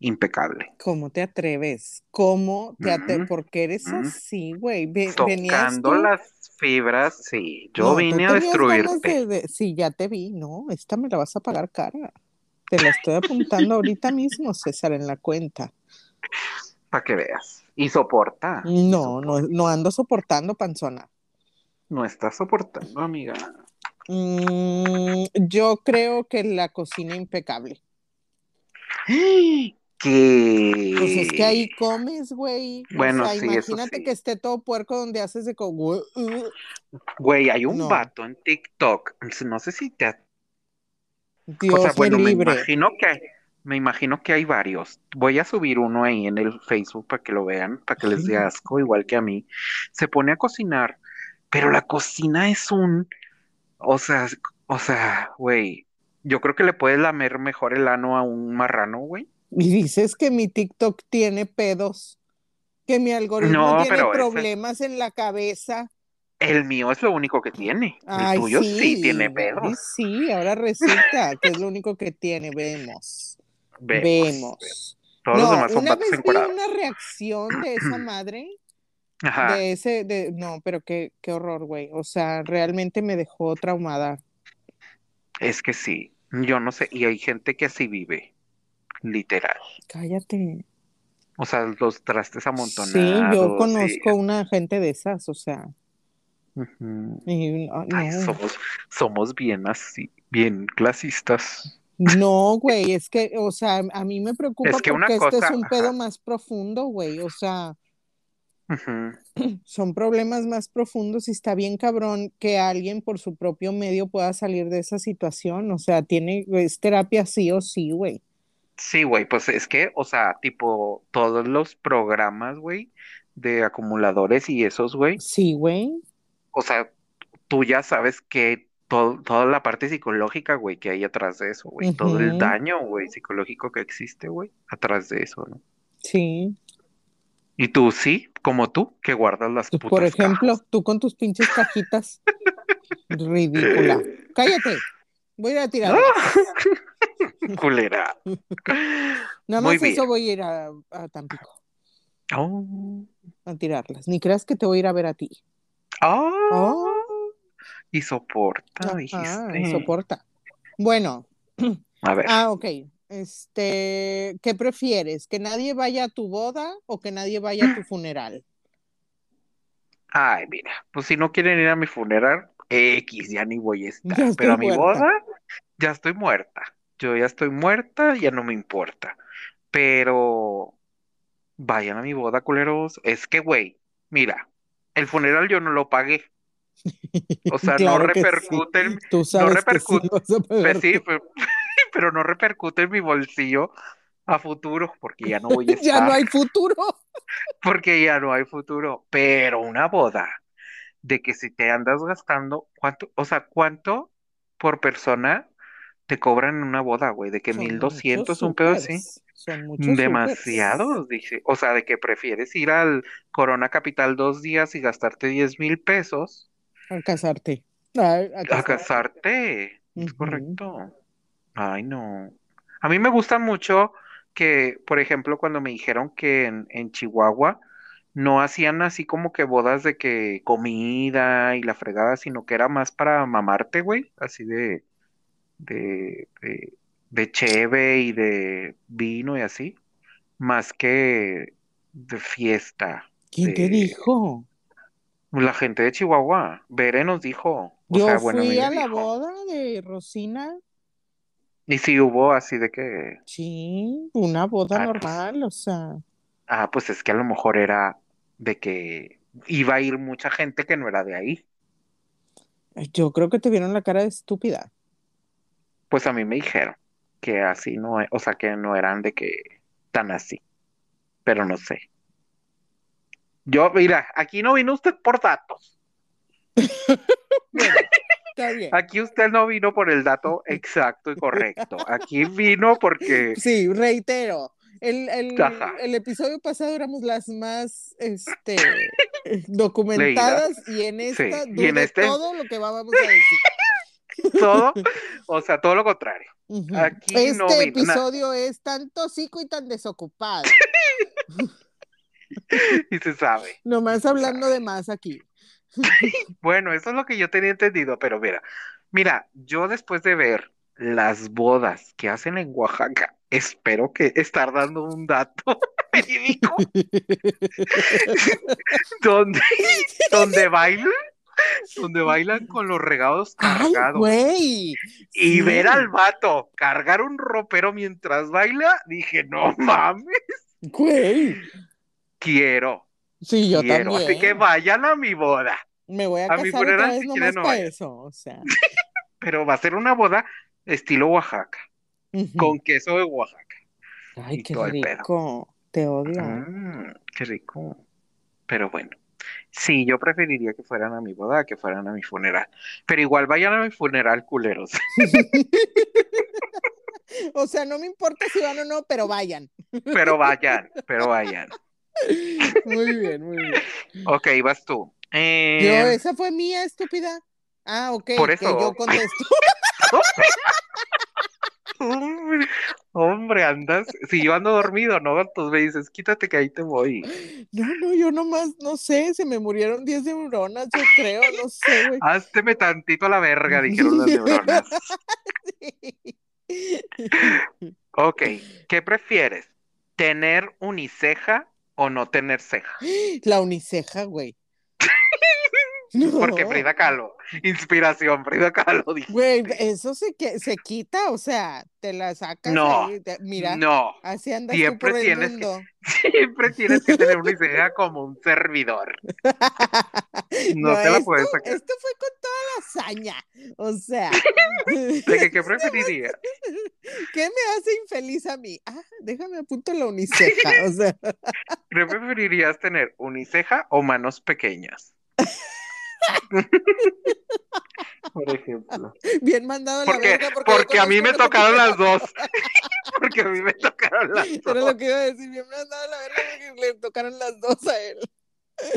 Speaker 2: impecable?
Speaker 1: ¿Cómo te atreves? ¿Cómo te atreves?
Speaker 2: Mm,
Speaker 1: Porque eres
Speaker 2: mm.
Speaker 1: así, güey.
Speaker 2: Tocando
Speaker 1: tú.
Speaker 2: las fibras, sí, yo
Speaker 1: No,
Speaker 2: vine a destruirte.
Speaker 1: de, de- Sí, ya te vi. No, esta me la vas a pagar cara. Te la estoy apuntando ahorita mismo, César, en la cuenta.
Speaker 2: Para que veas. Y soporta. y
Speaker 1: No, no,
Speaker 2: soporta.
Speaker 1: no ando soportando, panzona.
Speaker 2: No estás soportando, amiga.
Speaker 1: Mm, yo creo que la cocina impecable.
Speaker 2: Que.
Speaker 1: Pues es que ahí comes, güey. O
Speaker 2: Bueno,
Speaker 1: sea,
Speaker 2: sí, eso
Speaker 1: imagínate
Speaker 2: sí.
Speaker 1: que esté todo puerco donde haces de como.
Speaker 2: Güey, hay un
Speaker 1: No.
Speaker 2: vato en TikTok. No sé si te.
Speaker 1: Dios
Speaker 2: O sea, bueno,
Speaker 1: me
Speaker 2: me
Speaker 1: libre.
Speaker 2: imagino que. Me imagino que hay varios. Voy a subir uno ahí en el Facebook para que lo vean, para que les dé asco, igual que a mí. Se pone a cocinar, pero la cocina es un. O sea, o sea, güey. Yo creo que le puedes lamer mejor el ano a un marrano, güey.
Speaker 1: Y dices que mi TikTok tiene pedos, que mi algoritmo
Speaker 2: No,
Speaker 1: tiene
Speaker 2: ese-
Speaker 1: problemas en la cabeza.
Speaker 2: El mío es lo único que tiene. El
Speaker 1: Ay,
Speaker 2: tuyo
Speaker 1: sí,
Speaker 2: sí tiene pedos.
Speaker 1: sí, ahora resulta que es lo único que tiene, vemos,
Speaker 2: Vemos.
Speaker 1: vemos.
Speaker 2: Todos los
Speaker 1: No,
Speaker 2: demás son
Speaker 1: una vez vi una reacción de esa madre,
Speaker 2: Ajá.
Speaker 1: de ese, de, no, pero qué, qué horror, güey. O sea, realmente me dejó traumada.
Speaker 2: Es que sí. Yo no sé. Y hay gente que así vive. Literal.
Speaker 1: Cállate.
Speaker 2: O sea, los trastes
Speaker 1: Sí,
Speaker 2: amontonados.
Speaker 1: yo
Speaker 2: y-
Speaker 1: conozco una gente de esas, o sea, y, ah,
Speaker 2: Ay, somos, somos bien así, bien clasistas.
Speaker 1: No, güey, es que, o sea, a mí me preocupa
Speaker 2: Es que una
Speaker 1: porque este es un pedo
Speaker 2: ajá.
Speaker 1: más profundo, güey, o sea, Son problemas más profundos y está bien cabrón que alguien por su propio medio pueda salir de esa situación, o sea, tiene, es terapia sí o sí, güey.
Speaker 2: Sí, güey, pues es que, o sea, tipo, todos los programas, güey, de acumuladores y esos, güey,
Speaker 1: Sí, güey.
Speaker 2: o sea, tú ya sabes que todo, toda la parte psicológica, güey, que hay atrás de eso, güey, todo el daño, güey, psicológico que existe, güey, atrás de eso, ¿no?
Speaker 1: Sí.
Speaker 2: Y tú sí, como tú, que guardas las
Speaker 1: Tú,
Speaker 2: putas
Speaker 1: Por ejemplo,
Speaker 2: cajas.
Speaker 1: tú con tus pinches cajitas. Ridícula. Cállate. Voy a ir a tirar.
Speaker 2: Culera.
Speaker 1: Nada más eso voy a ir a, a Tampico
Speaker 2: Oh.
Speaker 1: a tirarlas. Ni creas que te voy a ir a ver a ti.
Speaker 2: Ah.
Speaker 1: Oh.
Speaker 2: Y soporta, dijiste.
Speaker 1: soporta. Bueno,
Speaker 2: A ver.
Speaker 1: ah, ok. Este, ¿qué prefieres? ¿Que nadie vaya a tu boda o que nadie vaya a tu funeral?
Speaker 2: Ay, mira, pues si no quieren ir a mi funeral, X, ya ni voy a estar. Pero a mi
Speaker 1: muerta.
Speaker 2: boda, ya estoy muerta. Yo ya estoy muerta, ya no me importa. Pero vayan a mi boda, culeros. Es que, güey, mira, el funeral yo no lo pagué. O sea, no
Speaker 1: Claro
Speaker 2: repercute
Speaker 1: Tú sabes que sí
Speaker 2: repercute- pues sí, pero, pero no repercute en mi bolsillo a futuro, porque ya no voy a
Speaker 1: Ya no
Speaker 2: estar.
Speaker 1: hay futuro.
Speaker 2: porque ya no hay futuro. Pero una boda, de que si te andas gastando, ¿cuánto? O sea, ¿cuánto por persona te cobran en una boda, güey? De que mil doscientos, un pedo así.
Speaker 1: Son muchos.
Speaker 2: Demasiados, dice. O sea, de que prefieres ir al Corona Capital dos días y gastarte diez mil pesos
Speaker 1: A casarte. A, a
Speaker 2: a
Speaker 1: casarte.
Speaker 2: Es correcto. Ay, no. A mí me gusta mucho que, por ejemplo, cuando me dijeron que en, en Chihuahua no hacían así como que bodas de que comida y la fregada, sino que era más para mamarte, güey, así de, de, de, de cheve y de vino y así, más que de fiesta.
Speaker 1: ¿Quién te dijo?
Speaker 2: La gente de Chihuahua, Bere nos dijo, o
Speaker 1: Yo
Speaker 2: sea, bueno,
Speaker 1: fui a la
Speaker 2: dijo.
Speaker 1: boda de Rosina.
Speaker 2: Y si hubo así de que,
Speaker 1: Sí, una boda
Speaker 2: Ah,
Speaker 1: normal, o sea.
Speaker 2: ah, pues es que a lo mejor era de que iba a ir mucha gente que no era de ahí.
Speaker 1: Yo creo que te vieron la cara de estúpida.
Speaker 2: Pues a mí me dijeron que así no, o sea, que no eran de que tan así, pero no sé. Yo, mira, aquí no vino usted por datos.
Speaker 1: Bueno, está bien.
Speaker 2: Aquí usted no vino por el dato exacto y correcto. Aquí vino porque
Speaker 1: Sí, reitero. El, el, el episodio pasado éramos las más este, documentadas y en
Speaker 2: Sí,
Speaker 1: esta
Speaker 2: y en este-
Speaker 1: todo lo que vamos a decir.
Speaker 2: Todo, o sea, todo lo contrario.
Speaker 1: Ujú.
Speaker 2: Aquí
Speaker 1: este
Speaker 2: no vino na-
Speaker 1: episodio es tan tóxico y tan desocupado.
Speaker 2: Y se sabe.
Speaker 1: Nomás hablando de más aquí.
Speaker 2: Bueno, eso es lo que yo tenía entendido, pero mira, mira, yo después de ver las bodas que hacen en Oaxaca, espero que estar dando un dato verídico donde, donde bailan, donde bailan con los regados
Speaker 1: ¡Ay,
Speaker 2: cargados.
Speaker 1: güey!
Speaker 2: Y
Speaker 1: Sí.
Speaker 2: ver al vato cargar un ropero mientras baila, dije, no mames,
Speaker 1: Güey.
Speaker 2: quiero,
Speaker 1: Sí, yo
Speaker 2: quiero.
Speaker 1: también.
Speaker 2: Así que vayan a mi boda.
Speaker 1: Me voy a
Speaker 2: a mi
Speaker 1: casar otra
Speaker 2: funeral,
Speaker 1: vez
Speaker 2: si
Speaker 1: nomás
Speaker 2: quieren, no
Speaker 1: para eso. O sea.
Speaker 2: Pero va a ser una boda estilo Oaxaca, con queso de Oaxaca.
Speaker 1: Ay,
Speaker 2: y
Speaker 1: qué rico. Te odio.
Speaker 2: Mm, qué rico. Pero bueno, sí, yo preferiría que fueran a mi boda que fueran a mi funeral. Pero igual vayan a mi funeral, culeros.
Speaker 1: O sea, no me importa si van o no, pero vayan.
Speaker 2: Pero vayan, pero vayan.
Speaker 1: Muy bien, muy bien.
Speaker 2: Ok, vas tú. Eh,
Speaker 1: Yo, esa fue mía, estúpida. Ah, ok,
Speaker 2: Por
Speaker 1: que
Speaker 2: eso.
Speaker 1: yo contesto.
Speaker 2: Hombre, hombre, andas. Si yo ando dormido, ¿no? Entonces me dices, quítate que ahí te voy.
Speaker 1: No, no, yo nomás, no sé, se me murieron 10 neuronas, yo creo, no sé, güey.
Speaker 2: Házteme tantito a la verga, dijeron las neuronas. Ok, ¿qué prefieres? ¿Tener uniceja o no tener ceja?
Speaker 1: La uniceja, güey. No.
Speaker 2: Porque Frida Kahlo, inspiración, Frida Kahlo, dijiste.
Speaker 1: Güey, eso se, que, se quita, o sea, te la sacas
Speaker 2: No,
Speaker 1: ahí, te- mira,
Speaker 2: No,
Speaker 1: así andas
Speaker 2: siempre
Speaker 1: tú por el
Speaker 2: tienes que- siempre tienes que tener uniceja como un servidor. No, te la
Speaker 1: esto,
Speaker 2: puedes sacar.
Speaker 1: Esto fue con toda la hazaña, o sea,
Speaker 2: ¿De que, ¿Qué preferirías?
Speaker 1: ¿qué me hace infeliz a mí? Ah, déjame apunto la uniceja, o sea,
Speaker 2: ¿Qué preferirías tener uniceja o manos pequeñas? Por ejemplo.
Speaker 1: bien mandado a la
Speaker 2: Porque,
Speaker 1: verga. Porque,
Speaker 2: porque a mí me tocaron las dos. Porque a mí me tocaron las
Speaker 1: Era
Speaker 2: dos.
Speaker 1: lo que iba a decir, bien mandado la verga porque le tocaron las dos a él.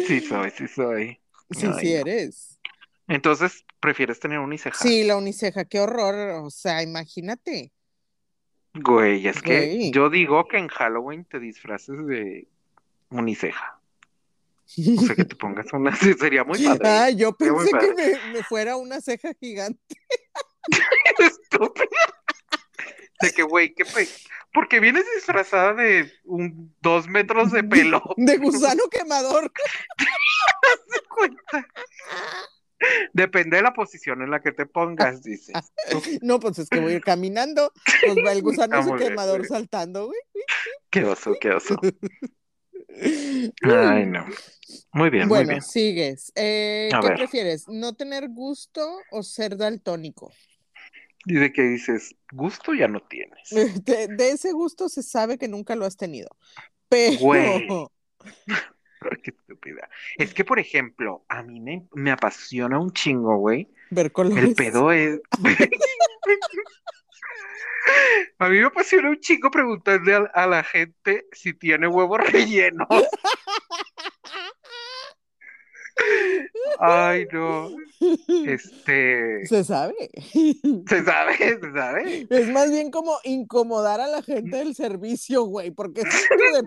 Speaker 2: Sí soy, sí soy.
Speaker 1: Sí,
Speaker 2: Ay,
Speaker 1: sí
Speaker 2: no.
Speaker 1: eres.
Speaker 2: Entonces, ¿prefieres tener uniceja?
Speaker 1: Sí, la uniceja, qué horror, o sea, imagínate.
Speaker 2: Güey, es que yo digo que en Halloween te disfraces de uniceja. O sea, que te pongas una... sería muy padre.
Speaker 1: Yo pensé que me, me fuera una ceja gigante.
Speaker 2: Estúpida. De que, güey, qué pe... Porque vienes disfrazada de un dos metros de pelo.
Speaker 1: De gusano quemador.
Speaker 2: ¿Te cuenta? Depende de la posición en la que te pongas, dices.
Speaker 1: No, pues es que voy a ir caminando. Pues va el gusano
Speaker 2: Ah,
Speaker 1: su
Speaker 2: muy bien,
Speaker 1: quemador
Speaker 2: bien.
Speaker 1: saltando, güey.
Speaker 2: Qué oso, qué oso. Ay, no. Muy bien, muy
Speaker 1: bueno,
Speaker 2: bien.
Speaker 1: sigues. Eh, ¿qué
Speaker 2: ver.
Speaker 1: prefieres? ¿No tener gusto o ser daltónico?
Speaker 2: De que dices, gusto ya no tienes.
Speaker 1: De, de ese gusto se sabe que nunca lo has tenido. Pero
Speaker 2: Güey. Qué estúpida. Es que, por ejemplo, a mí me, me apasiona un chingo, güey.
Speaker 1: ver colores.
Speaker 2: El pedo es. A mí me apasiona un chingo preguntarle a, a la gente si tiene huevo relleno. Ay, no. Este.
Speaker 1: Se sabe.
Speaker 2: Se sabe, se sabe.
Speaker 1: Es más bien como incomodar a la gente del servicio, güey, porque es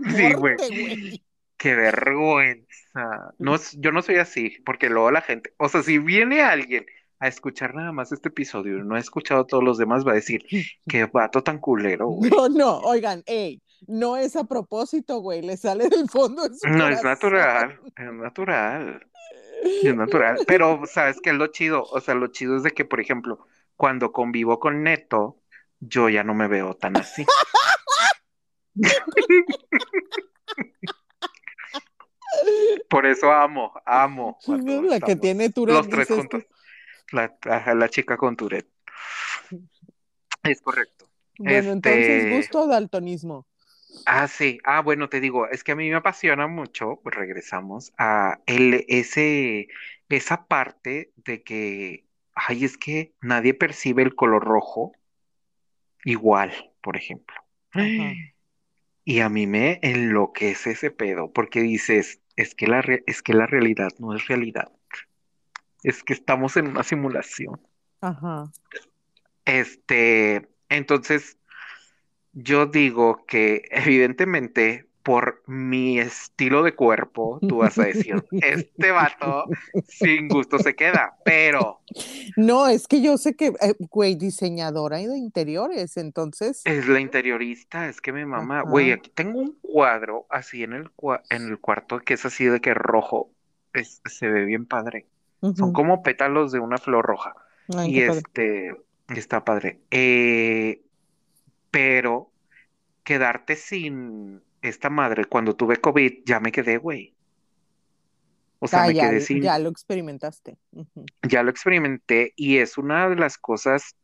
Speaker 1: tu
Speaker 2: Sí, güey.
Speaker 1: deporte, güey.
Speaker 2: Qué vergüenza. No, yo no soy así, porque luego la gente, o sea, si viene alguien a escuchar nada más este episodio y no ha escuchado todos los demás, va a decir, qué vato tan culero, güey.
Speaker 1: No, no, oigan, ey, no es a propósito, güey, le sale del fondo de su
Speaker 2: No, es natural, es natural, es natural. Pero, ¿sabes qué es lo chido? O sea, lo chido es de que, por ejemplo, cuando convivo con Neto, yo ya no me veo tan así. Por eso amo, amo.
Speaker 1: La que tiene Tourette,
Speaker 2: los tres juntos. La, chica con Tourette. Es correcto.
Speaker 1: Bueno, entonces,
Speaker 2: Este-
Speaker 1: gusto o daltonismo.
Speaker 2: Ah, sí. Ah, bueno, te digo, es que a mí me apasiona mucho, pues regresamos a el, ese, esa parte de que, ay, es que nadie percibe el color rojo igual, por ejemplo.
Speaker 1: Ajá.
Speaker 2: Y a mí me enloquece ese pedo, porque dices, es que la, re- es que la realidad no es realidad, es que estamos en una simulación.
Speaker 1: Ajá.
Speaker 2: Este, entonces, yo digo que evidentemente por mi estilo de cuerpo, tú vas a decir, este vato sin gusto se queda, pero
Speaker 1: No, es que yo sé que, eh, güey, diseñadora de interiores, entonces,
Speaker 2: es la interiorista, es que me mama, güey, aquí tengo un cuadro así en el, en el cuarto que es así de que rojo, es, se ve bien padre. Son como pétalos de una flor roja.
Speaker 1: Ay,
Speaker 2: Y
Speaker 1: padre.
Speaker 2: este, está padre. Eh, pero quedarte sin esta madre, cuando tuve COVID, ya me quedé, güey. O sea,
Speaker 1: Ah,
Speaker 2: me
Speaker 1: ya,
Speaker 2: quedé sin,
Speaker 1: ya lo experimentaste.
Speaker 2: Ya lo experimenté y es una de las cosas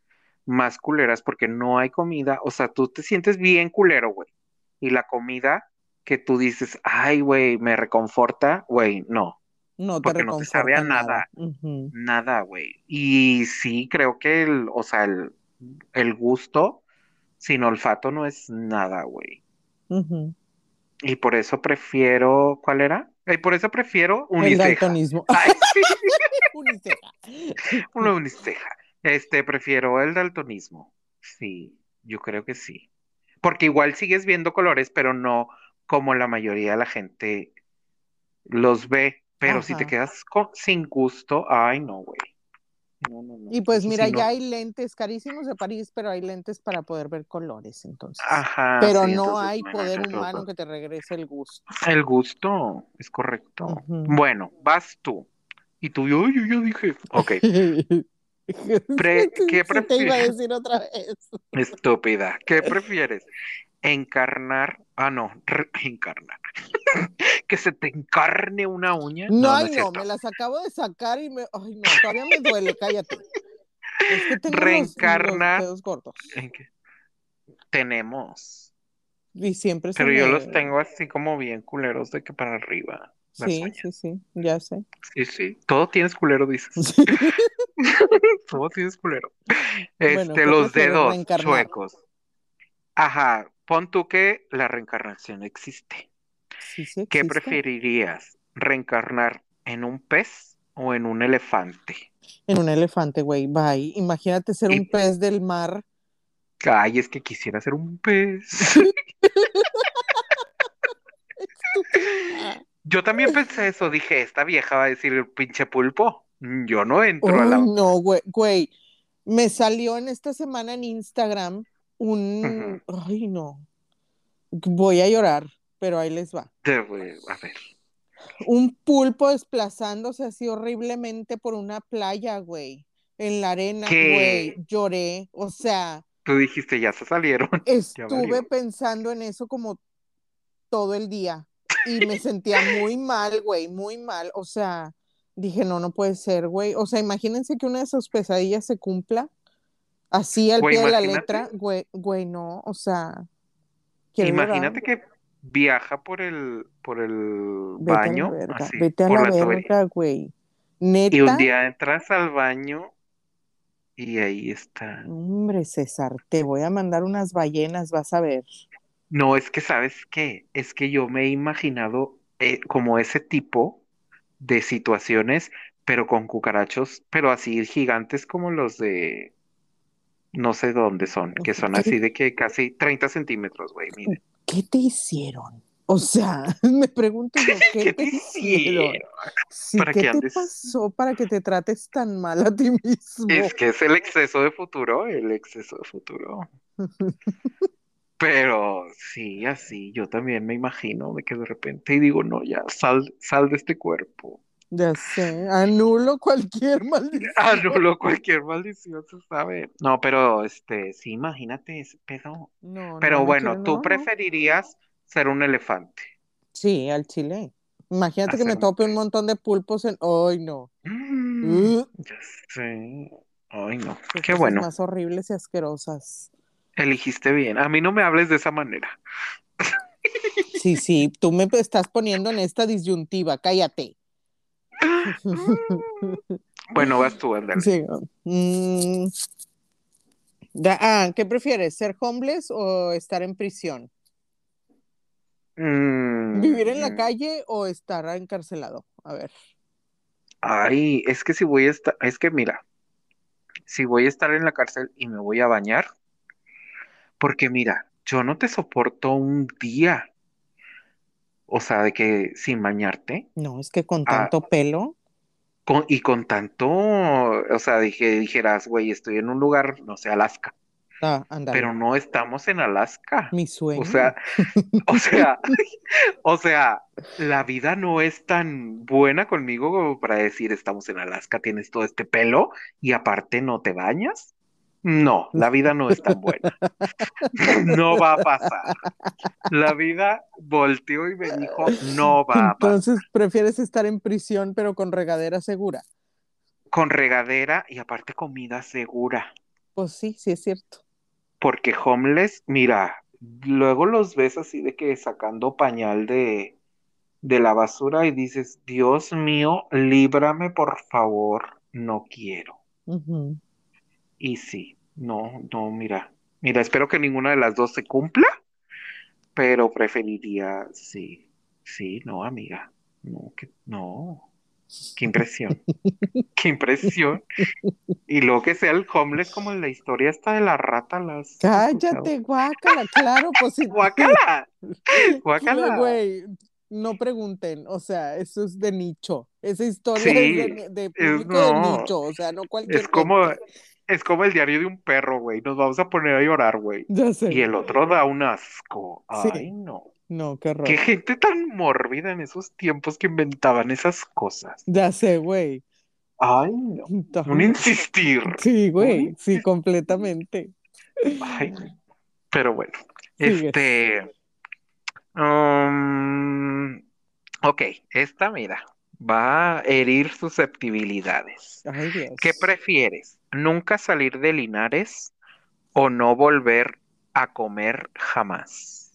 Speaker 2: más culeras porque no hay comida. O sea, tú te sientes bien culero, güey. Y la comida que tú dices, ay, güey, me reconforta, güey, no,
Speaker 1: No te
Speaker 2: porque no te sabe a
Speaker 1: nada.
Speaker 2: Nada, güey. Y sí, creo que el, o sea, el, el gusto sin olfato no es nada, güey. Y por eso prefiero, ¿cuál era? Y por eso prefiero
Speaker 1: El
Speaker 2: uniceja.
Speaker 1: daltonismo.
Speaker 2: Ay, sí,
Speaker 1: Uniceja.
Speaker 2: una uniceja. Este, prefiero el daltonismo. Sí, yo creo que sí. Porque igual sigues viendo colores, pero no como la mayoría de la gente los ve. Pero si te quedas sin gusto, ay, no, güey. No, no, no.
Speaker 1: Y pues mira,
Speaker 2: sí,
Speaker 1: ya hay lentes carísimos de París, pero hay lentes para poder ver colores, entonces.
Speaker 2: Ajá,
Speaker 1: Pero
Speaker 2: sí,
Speaker 1: no
Speaker 2: entonces
Speaker 1: hay poder
Speaker 2: no, no,
Speaker 1: humano
Speaker 2: no.
Speaker 1: que te regrese el gusto.
Speaker 2: El gusto es correcto. Bueno, vas tú. Y tú, yo, yo, yo dije, ok, Pre- ¿qué
Speaker 1: Sí te iba a
Speaker 2: prefieres?
Speaker 1: decir otra vez.
Speaker 2: estúpida, ¿qué prefieres? ¿Encarnar? Ah, no, re- encarnar. ¿Que se te encarne una uña?
Speaker 1: No,
Speaker 2: No,
Speaker 1: ay, me las acabo de sacar y me. Ay, no, todavía me duele, cállate. Es que tengo los, los
Speaker 2: Reencarnar.
Speaker 1: dedos gordos.
Speaker 2: ¿En qué? Tenemos,
Speaker 1: Y siempre
Speaker 2: pero yo los tengo así como bien culeros de que para arriba,
Speaker 1: Sí,
Speaker 2: uñas.
Speaker 1: sí, sí, ya sé.
Speaker 2: Sí, sí, todo tienes culero, dices. Todo tienes culero. Este,
Speaker 1: ¿qué
Speaker 2: los dedos
Speaker 1: reencarnar?
Speaker 2: chuecos. Ajá, pon tú que la reencarnación existe.
Speaker 1: Sí, sí
Speaker 2: ¿Qué preferirías? ¿Reencarnar en un pez o en un elefante?
Speaker 1: En un elefante, güey, bye. Imagínate ser
Speaker 2: Y-
Speaker 1: un pez del mar.
Speaker 2: Ay, es que quisiera ser un pez. Yo también pensé eso, dije, esta vieja va a decir el pinche pulpo. Yo no entro a
Speaker 1: Ay,
Speaker 2: la...
Speaker 1: no, güey, güey. Me salió en esta semana en Instagram un. Ay, no. Voy a llorar, pero ahí les va.
Speaker 2: de- A ver.
Speaker 1: Un pulpo desplazándose así horriblemente por una playa, güey. En la arena,
Speaker 2: ¿Qué?
Speaker 1: güey. Lloré. O sea,
Speaker 2: Tú dijiste, ya se salieron.
Speaker 1: estuve pensando en eso como todo el día. Y me sentía muy mal, güey, muy mal. O sea, dije, no, no puede ser, güey. O sea, imagínense que una de sus pesadillas se cumpla así al
Speaker 2: Güey,
Speaker 1: pie de la letra, güey, güey, no, o sea,
Speaker 2: Imagínate que viaja por el, por el
Speaker 1: Vete a la
Speaker 2: baño, así,
Speaker 1: vete a
Speaker 2: por
Speaker 1: la
Speaker 2: la
Speaker 1: verga, güey.
Speaker 2: Y un día entras al baño y ahí está.
Speaker 1: hombre, César, te voy a mandar unas ballenas, vas a ver.
Speaker 2: No, es que sabes qué, es que yo me he imaginado eh, como ese tipo de situaciones, pero con cucarachos, pero así gigantes como los de no sé dónde son, que son así de que casi 30 centímetros, güey, miren.
Speaker 1: ¿Qué te hicieron? O sea, me pregunto yo, ¿qué,
Speaker 2: ¿Qué
Speaker 1: te hicieron?
Speaker 2: hicieron?
Speaker 1: Sí,
Speaker 2: Para
Speaker 1: ¿qué
Speaker 2: que
Speaker 1: te
Speaker 2: andes-
Speaker 1: pasó para que te trates tan mal a ti mismo?
Speaker 2: Es que es el exceso de futuro, el exceso de futuro. Pero sí, así, yo también me imagino de que de repente y digo, no, ya, sal, sal de este cuerpo.
Speaker 1: Ya sé, anulo cualquier maldición.
Speaker 2: Anulo cualquier maldición, se sabe. No, pero este, sí, imagínate ese pedo.
Speaker 1: No,
Speaker 2: Pero
Speaker 1: no, no
Speaker 2: bueno, tú preferirías ser un elefante.
Speaker 1: Sí, al chile. Imagínate que me tope un montón de pulpos en. ¡Ay, no!
Speaker 2: Mm,
Speaker 1: Uh,
Speaker 2: ya sé. Ay, no.
Speaker 1: qué
Speaker 2: Qué bueno.
Speaker 1: más horribles y asquerosas.
Speaker 2: Eligiste bien. A mí no me hables de esa manera.
Speaker 1: Sí, sí, tú me estás poniendo en esta disyuntiva, cállate.
Speaker 2: Bueno, vas tú, ándale.
Speaker 1: Sí, mm, ah, ¿qué prefieres? ¿Ser homeless o estar en prisión? ¿Vivir en la
Speaker 2: Mm,
Speaker 1: calle o estar encarcelado? A ver.
Speaker 2: ay, es que si voy a estar, es que mira, si voy a estar en la cárcel y me voy a bañar, porque mira, yo no te soporto un día, o sea, de que sin bañarte,
Speaker 1: No, es que con
Speaker 2: ah,
Speaker 1: tanto pelo,
Speaker 2: con- y con tanto, o sea, dije, dijeras, güey, estoy en un lugar, no sé, Alaska,
Speaker 1: ah,
Speaker 2: pero no estamos en Alaska.
Speaker 1: mi
Speaker 2: O sea,
Speaker 1: sueño.
Speaker 2: o sea, o sea, la vida no es tan buena conmigo como para decir, estamos en Alaska, tienes todo este pelo y aparte no te bañas. No, la vida no es tan buena. No va a pasar. La vida volteó y me dijo, no va a pasar.
Speaker 1: Entonces, ¿prefieres estar en prisión pero con regadera segura?
Speaker 2: Con regadera y aparte comida segura.
Speaker 1: Pues sí, sí es cierto.
Speaker 2: Porque homeless, mira, luego los ves así de que sacando pañal de, de la basura y dices, Dios mío, líbrame por favor, no quiero. Y sí, no, no, mira, mira, espero que ninguna de las dos se cumpla, pero preferiría, sí, sí, no, amiga, no, que, no, qué impresión, qué impresión. Y luego que sea el homeless como en la historia esta de la rata, las
Speaker 1: Cállate, guácala, claro, pues sí.
Speaker 2: Guácala, guácala.
Speaker 1: Güey, no pregunten, o sea, eso es de nicho. Esa historia es de, de
Speaker 2: es
Speaker 1: público de
Speaker 2: no,
Speaker 1: nicho, o sea, no cualquier
Speaker 2: es como,
Speaker 1: gente.
Speaker 2: Es como el diario de un perro, güey. Nos vamos a poner a llorar, güey.
Speaker 1: Ya
Speaker 2: Y
Speaker 1: sé.
Speaker 2: el otro da un asco.
Speaker 1: Sí,
Speaker 2: Ay, no.
Speaker 1: no, qué
Speaker 2: Qué
Speaker 1: horror.
Speaker 2: gente tan mórbida en esos tiempos que inventaban esas cosas.
Speaker 1: Ya sé, güey.
Speaker 2: Ay, no. Un insistir.
Speaker 1: Sí, güey, sí, completamente.
Speaker 2: Ay, pero bueno.
Speaker 1: Sigues.
Speaker 2: Este. um, ok, esta, mira, va a herir susceptibilidades.
Speaker 1: Ay,
Speaker 2: ¿Qué
Speaker 1: Dios.
Speaker 2: prefieres? ¿Nunca salir de Linares o no volver a comer jamás?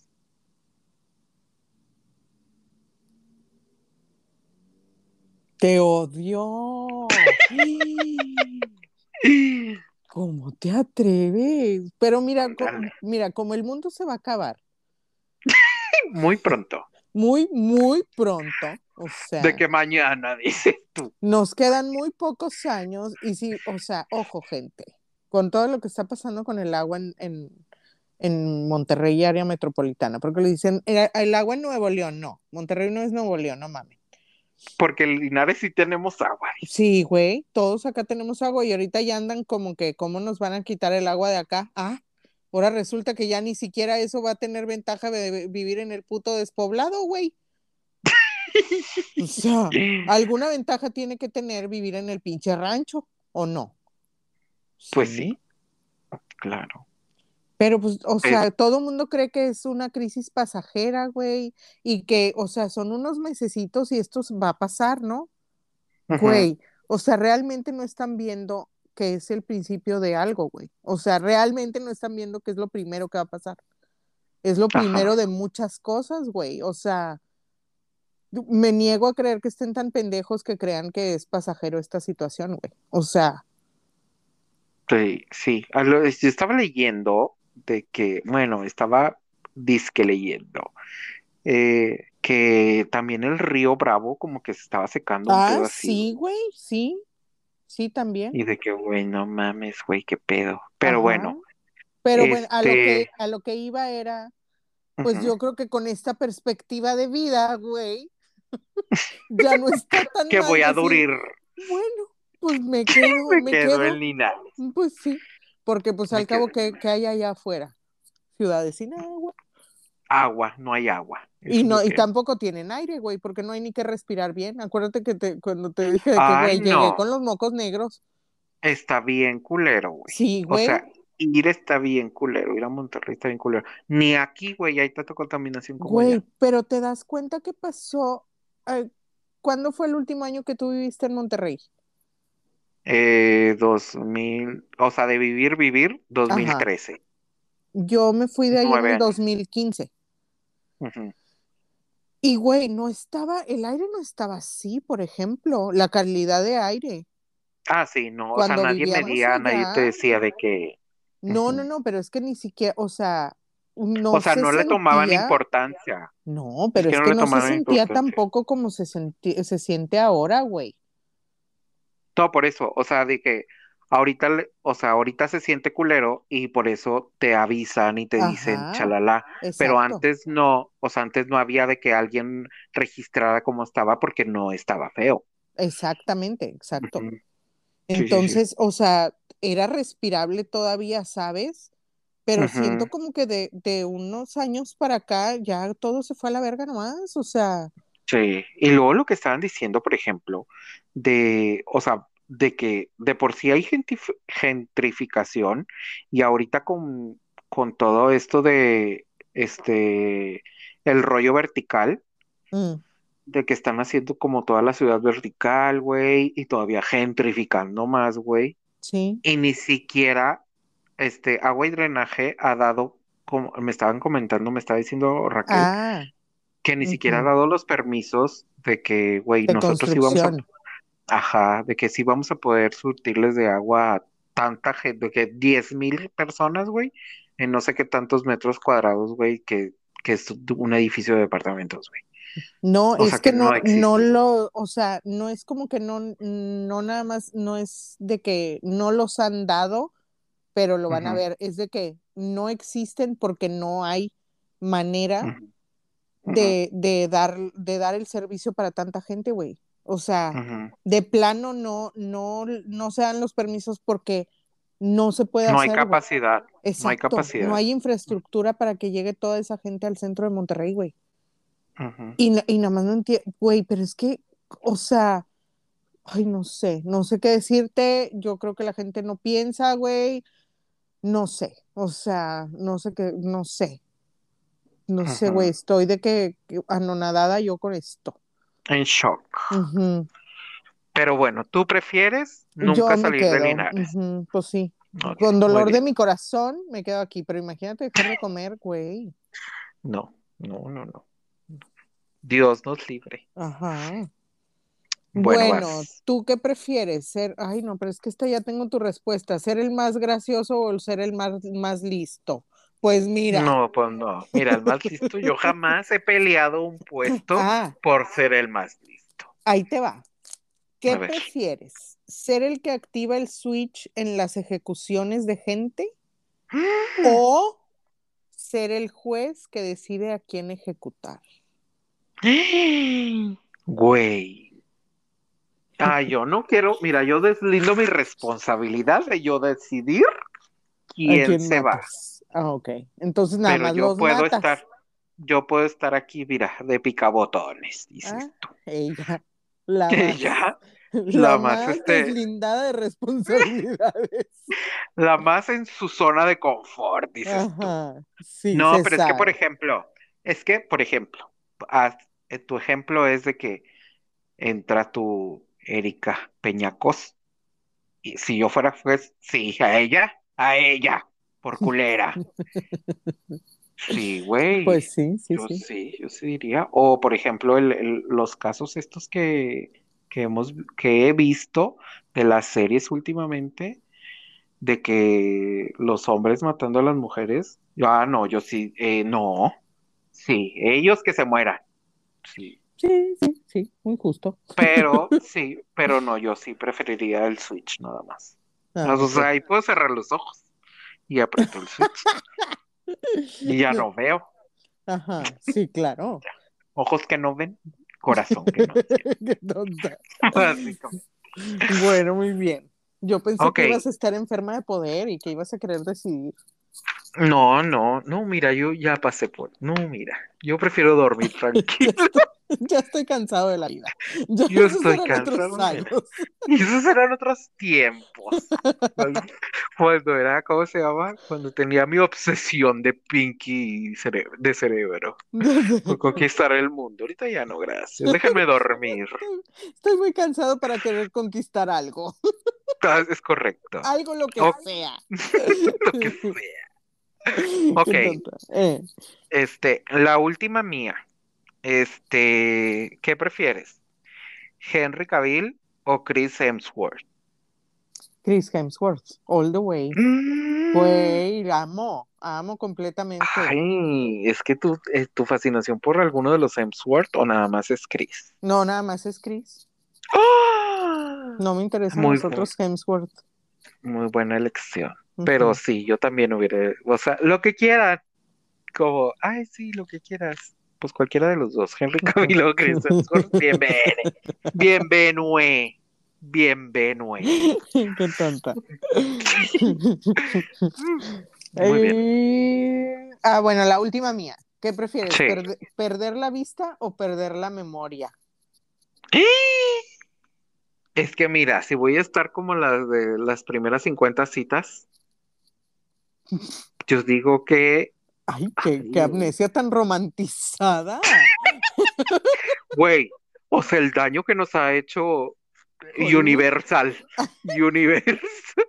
Speaker 1: Te odio. ¿Cómo te atreves? Pero mira, co-
Speaker 2: Ándale.
Speaker 1: mira, como el mundo se va a acabar
Speaker 2: Muy pronto.
Speaker 1: Muy, muy pronto, o
Speaker 2: De
Speaker 1: sea,
Speaker 2: que mañana, dices tú.
Speaker 1: nos quedan muy pocos años y sí, o sea, ojo, gente, con todo lo que está pasando con el agua en, en, en Monterrey y área metropolitana, porque le dicen, el, el agua en Nuevo León, no, Monterrey no es Nuevo León, no mames.
Speaker 2: Porque en Linares sí tenemos agua.
Speaker 1: Sí, güey, todos acá tenemos agua y ahorita ya andan como que, ¿cómo nos van a quitar el agua de acá? Ah, ahora resulta que ya ni siquiera eso va a tener ventaja de vivir en el puto despoblado, güey. O sea, alguna ventaja tiene que tener vivir en el pinche rancho, ¿o no?
Speaker 2: Pues sí, claro.
Speaker 1: Pero pues, o sea, todo el mundo cree que es una crisis pasajera, güey, y que, o sea, son unos mesecitos y esto va a pasar, ¿no? Güey, o sea, realmente no están viendo que es el principio de algo, güey. O sea, realmente no están viendo que es lo primero que va a pasar. Es lo primero
Speaker 2: Ajá.
Speaker 1: de muchas cosas, güey. O sea, me niego a creer que estén tan pendejos que crean que es pasajero esta situación, güey. O sea,
Speaker 2: Sí, sí. A lo- Yo estaba leyendo de que, bueno, estaba disque leyendo, eh, que también el río Bravo como que se estaba secando un
Speaker 1: ah,
Speaker 2: pedo así.
Speaker 1: sí, güey, sí, sí también.
Speaker 2: Y de que, güey, no mames, güey, qué pedo. Pero bueno.
Speaker 1: Pero bueno, a lo que,
Speaker 2: este,
Speaker 1: a lo que iba era, pues yo creo que con esta perspectiva de vida, güey, ya no está tan
Speaker 2: Que voy a durir.
Speaker 1: bueno, pues me quedo,
Speaker 2: Me
Speaker 1: me
Speaker 2: quedo
Speaker 1: quedo,
Speaker 2: en Linares.
Speaker 1: pues sí, porque pues
Speaker 2: Me
Speaker 1: al cabo que, que hay allá afuera, ciudades sin agua,
Speaker 2: agua, no hay agua.
Speaker 1: Y no, y tampoco tienen aire, güey, porque no hay ni que respirar bien. Acuérdate que te, cuando te mm, dije de que güey, llegué con los mocos negros.
Speaker 2: Está bien culero, güey.
Speaker 1: Sí, güey.
Speaker 2: O sea, ir está bien culero, ir a Monterrey está bien culero. Ni aquí, güey, hay tanta contaminación como
Speaker 1: Güey, pero te das cuenta qué pasó. Eh, ¿Cuándo fue el último año que tú viviste en Monterrey?
Speaker 2: Eh, 2000, o sea, de vivir, vivir, 2013. Ajá.
Speaker 1: Yo me fui de ahí en el 2015. Y güey, no estaba, el aire no estaba así, por ejemplo, la calidad de aire.
Speaker 2: Ah, sí, no, Cuando o sea, nadie medía, nadie te decía de que.
Speaker 1: No, no, no, pero es que ni siquiera, o sea, no.
Speaker 2: O sea, no le tomaban importancia.
Speaker 1: No, pero es, que, no, se sentía tampoco como se, sentía, se siente ahora, güey.
Speaker 2: No, por eso, o sea, de que ahorita, o sea, ahorita se siente culero y por eso te avisan y te dicen chalala, pero antes no, o sea, antes no había de que alguien registrara cómo estaba porque no estaba feo.
Speaker 1: Exactamente, exacto.
Speaker 2: Ujú. sí, sí.
Speaker 1: Entonces, o sea, era respirable todavía, ¿sabes? Pero siento como que de, de unos años para acá ya todo se fue a la verga nomás, o sea,
Speaker 2: Sí, y luego lo que estaban diciendo, por ejemplo, de, o sea, de que de por sí hay gentrificación y ahorita con, con todo esto de, este, el rollo vertical,
Speaker 1: mm,
Speaker 2: de que están haciendo como toda la ciudad vertical, güey, y todavía gentrificando más, güey,
Speaker 1: sí.
Speaker 2: y ni siquiera, este, agua y drenaje ha dado, como me estaban comentando, me estaba diciendo Raquel,
Speaker 1: Ah,
Speaker 2: que ni siquiera ha dado los permisos de que, güey, nosotros sí vamos a. ajá, de que sí vamos a poder surtirles de agua a tanta gente, de que diez mil personas, güey, en no sé qué tantos metros cuadrados, güey, que, que es un edificio de departamentos, güey.
Speaker 1: No,
Speaker 2: O
Speaker 1: es que
Speaker 2: que
Speaker 1: no,
Speaker 2: no
Speaker 1: lo, o sea, no es como que no, no nada más, no es de que no los han dado, pero lo van a ver, es de que no existen porque no hay manera de, de dar, de dar el servicio para tanta gente, güey. O sea, de plano no, no, no se dan los permisos porque no se puede
Speaker 2: No hay
Speaker 1: hacer, güey.
Speaker 2: capacidad, no hay
Speaker 1: Exacto, no
Speaker 2: capacidad.
Speaker 1: hay infraestructura para que llegue toda esa gente al centro de Monterrey, güey. Y, na- y nada más no entiendo, güey, pero es que, o sea, ay, no sé, no sé qué decirte, yo creo que la gente no piensa, güey, no sé, o sea, no sé qué, no sé, no sé, güey, estoy de que, que anonadada yo con esto.
Speaker 2: En shock. Pero bueno, ¿tú prefieres nunca salir de
Speaker 1: quedo,
Speaker 2: Linares?
Speaker 1: ujú, pues sí, con dolor de mi corazón me quedo aquí, pero imagínate dejar de comer, güey.
Speaker 2: No, no, no, no. Dios nos libre.
Speaker 1: Ajá.
Speaker 2: Bueno,
Speaker 1: Bueno. ¿tú qué prefieres? Ser, ay, no, pero es que esta ya tengo tu respuesta, ¿ser el más gracioso o ser el más, más listo? Pues mira,
Speaker 2: No, pues no. Mira, el más listo, yo jamás he peleado un puesto
Speaker 1: ah,
Speaker 2: por ser el más listo.
Speaker 1: ahí te va. ¿Qué prefieres? ¿Ser el que activa el switch en las ejecuciones de gente o ser el juez que decide a quién ejecutar?
Speaker 2: Güey. Ah, yo no quiero, mira, yo deslindo mi responsabilidad de yo decidir
Speaker 1: ¿A
Speaker 2: quién
Speaker 1: quién
Speaker 2: se va.
Speaker 1: Ah, ok. Entonces nada
Speaker 2: Pero
Speaker 1: más
Speaker 2: yo
Speaker 1: los
Speaker 2: puedo
Speaker 1: matas.
Speaker 2: estar, yo puedo estar aquí, mira, de picabotones, dices
Speaker 1: Ah,
Speaker 2: tú.
Speaker 1: ella, la más, la
Speaker 2: la más,
Speaker 1: más
Speaker 2: este,
Speaker 1: deslindada de responsabilidades.
Speaker 2: la más en su zona de confort, dices tú.
Speaker 1: Ajá, sí,
Speaker 2: No, pero es que, por ejemplo, es que, por ejemplo, eh, tu ejemplo es de que entra tu Erika Peñacos. Y si yo fuera juez, sí, a ella, a ella, por culera. Sí, güey,
Speaker 1: Pues sí, sí,
Speaker 2: yo
Speaker 1: sí.
Speaker 2: sí, yo sí diría. O, por ejemplo, el- el- los casos estos que, que hemos, que he visto de las series últimamente, de que los hombres matando a las mujeres. Ah, no, yo sí, eh, no, sí, ellos que se mueran. Sí,
Speaker 1: Sí, sí, sí, muy justo.
Speaker 2: pero sí, pero no, yo sí preferiría el Switch nada más.
Speaker 1: Ah,
Speaker 2: O sea, ahí puedo cerrar los ojos y aprieto el Switch y ya no veo.
Speaker 1: Ajá, sí, claro.
Speaker 2: Ojos que no ven, corazón que no.
Speaker 1: Qué tonta. Bueno, muy bien. Yo pensé que ibas a estar enferma de poder y que ibas a querer decidir.
Speaker 2: No, no, no, mira, yo ya pasé por, no, mira, yo prefiero dormir tranquilo.
Speaker 1: ya estoy cansado de la vida. Ya
Speaker 2: Yo estoy cansado. Y esos eran otros tiempos. Cuando, cuando era, ¿cómo se llama? Cuando tenía mi obsesión de Pinky cere- de cerebro por conquistar el mundo. Ahorita ya no, gracias. Déjenme dormir.
Speaker 1: Estoy, muy cansado para querer conquistar algo.
Speaker 2: Ah, Es correcto.
Speaker 1: Algo lo que
Speaker 2: Ok,
Speaker 1: sea.
Speaker 2: lo que sea. Ok.
Speaker 1: Eh,
Speaker 2: este, la última mía. Este, ¿qué prefieres? ¿Henry Cavill o Chris Hemsworth?
Speaker 1: Chris Hemsworth, all the way.
Speaker 2: Mm.
Speaker 1: Güey, amo, amo completamente.
Speaker 2: Ay, es que tu, eh, tu fascinación por alguno de los Hemsworth o nada más es Chris.
Speaker 1: No, nada más es Chris.
Speaker 2: ¡Ah!
Speaker 1: No me interesan los otros Hemsworth.
Speaker 2: Muy buena elección. Pero sí, yo también hubiera, o sea, lo que quieran. Como, ay, sí, lo que quieras. Pues cualquiera de los dos, Henry Cavill o bienvenido. Bienvenue. Bienvenue.
Speaker 1: Qué tonta.
Speaker 2: Muy bien.
Speaker 1: Eh, Ah, bueno, la última mía. ¿Qué prefieres?
Speaker 2: Sí.
Speaker 1: ¿Perde- ¿Perder la vista o perder la memoria?
Speaker 2: Es que mira, si voy a estar como las de las primeras 50 citas, yo digo que,
Speaker 1: Ay, qué, amnesia tan romantizada.
Speaker 2: güey, o sea, el daño que nos ha hecho. Universal, Universal.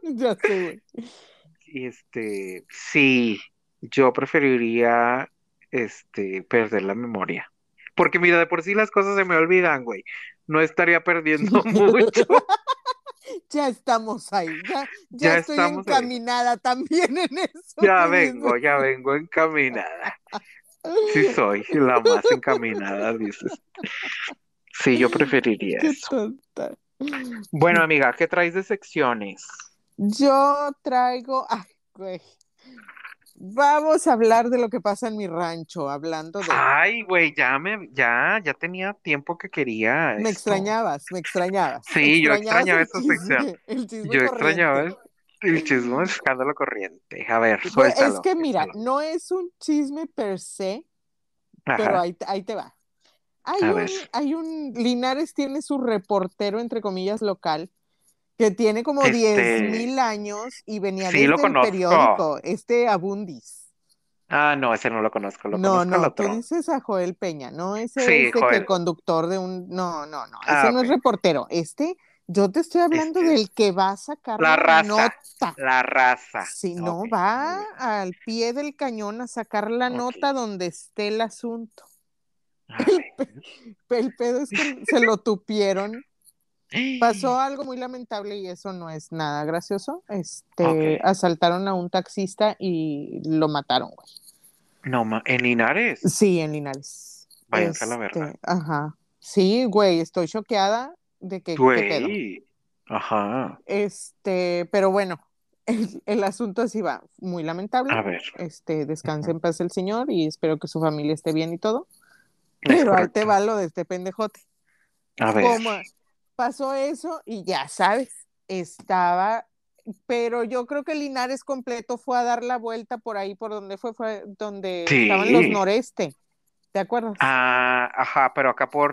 Speaker 1: Ya sé, güey.
Speaker 2: Este, sí, yo preferiría, este, perder la memoria. Porque mira, de por sí las cosas se me olvidan, güey. No estaría perdiendo mucho.
Speaker 1: Ya estamos ahí. Ya,
Speaker 2: Ya
Speaker 1: ya estoy
Speaker 2: ahí.
Speaker 1: encaminada también en eso.
Speaker 2: Ya vengo,
Speaker 1: dices.
Speaker 2: ya vengo encaminada. Sí soy la más encaminada, dices. Sí, yo preferiría
Speaker 1: Qué
Speaker 2: eso.
Speaker 1: tonta.
Speaker 2: Bueno, amiga, ¿qué traes de secciones?
Speaker 1: Yo traigo. Ay, güey. Vamos a hablar de lo que pasa en mi rancho, hablando de.
Speaker 2: Ay, güey, ya me, ya, ya tenía tiempo que quería
Speaker 1: Me
Speaker 2: esto.
Speaker 1: extrañabas, me extrañabas.
Speaker 2: Sí, yo
Speaker 1: Extrañabas
Speaker 2: extrañaba esa sección. Yo
Speaker 1: corriente.
Speaker 2: extrañaba el, chisme escándalo corriente. A ver, suéltalo.
Speaker 1: es que mira,
Speaker 2: suéltalo.
Speaker 1: no es un chisme per se, pero ahí, ahí te va. Hay
Speaker 2: A
Speaker 1: un,
Speaker 2: ver.
Speaker 1: hay un, Linares tiene su reportero, entre comillas, local, que tiene como
Speaker 2: Este,
Speaker 1: 10 mil años y venía
Speaker 2: sí,
Speaker 1: desde el periódico, este Abundis.
Speaker 2: Ah, no, ese no lo conozco, lo
Speaker 1: No,
Speaker 2: conozco
Speaker 1: no, tú
Speaker 2: otro.
Speaker 1: dices a Joel Peña, no ese
Speaker 2: Sí,
Speaker 1: es
Speaker 2: Joel.
Speaker 1: conductor de un, no, no, no,
Speaker 2: Ah,
Speaker 1: ese no es reportero, este, yo te estoy hablando
Speaker 2: Este,
Speaker 1: del que va a sacar
Speaker 2: la
Speaker 1: la
Speaker 2: raza,
Speaker 1: nota.
Speaker 2: la raza.
Speaker 1: Si no, va al pie del cañón a sacar la nota donde esté el asunto.
Speaker 2: Ver.
Speaker 1: El pedo es que se lo tupieron. Pasó algo muy lamentable y eso no es nada gracioso. Este, asaltaron a un taxista y lo mataron, güey.
Speaker 2: No, en Linares.
Speaker 1: Sí, en Linares.
Speaker 2: Váyanse a la
Speaker 1: Este,
Speaker 2: verga.
Speaker 1: ajá. Sí, güey, estoy choqueada de que qué pedo.
Speaker 2: Güey. Ajá.
Speaker 1: Este, pero bueno, el, el asunto así va, muy lamentable.
Speaker 2: A ver.
Speaker 1: Este, descanse en paz el señor y espero que su familia esté bien y todo. Pero ahí te va lo de este pendejote.
Speaker 2: A ver.
Speaker 1: Como pasó eso y ya sabes, estaba, pero yo creo que Linares completo fue a dar la vuelta por ahí, por donde fue, fue donde estaban los noreste. ¿Te acuerdas?
Speaker 2: Ah, ajá, pero acá por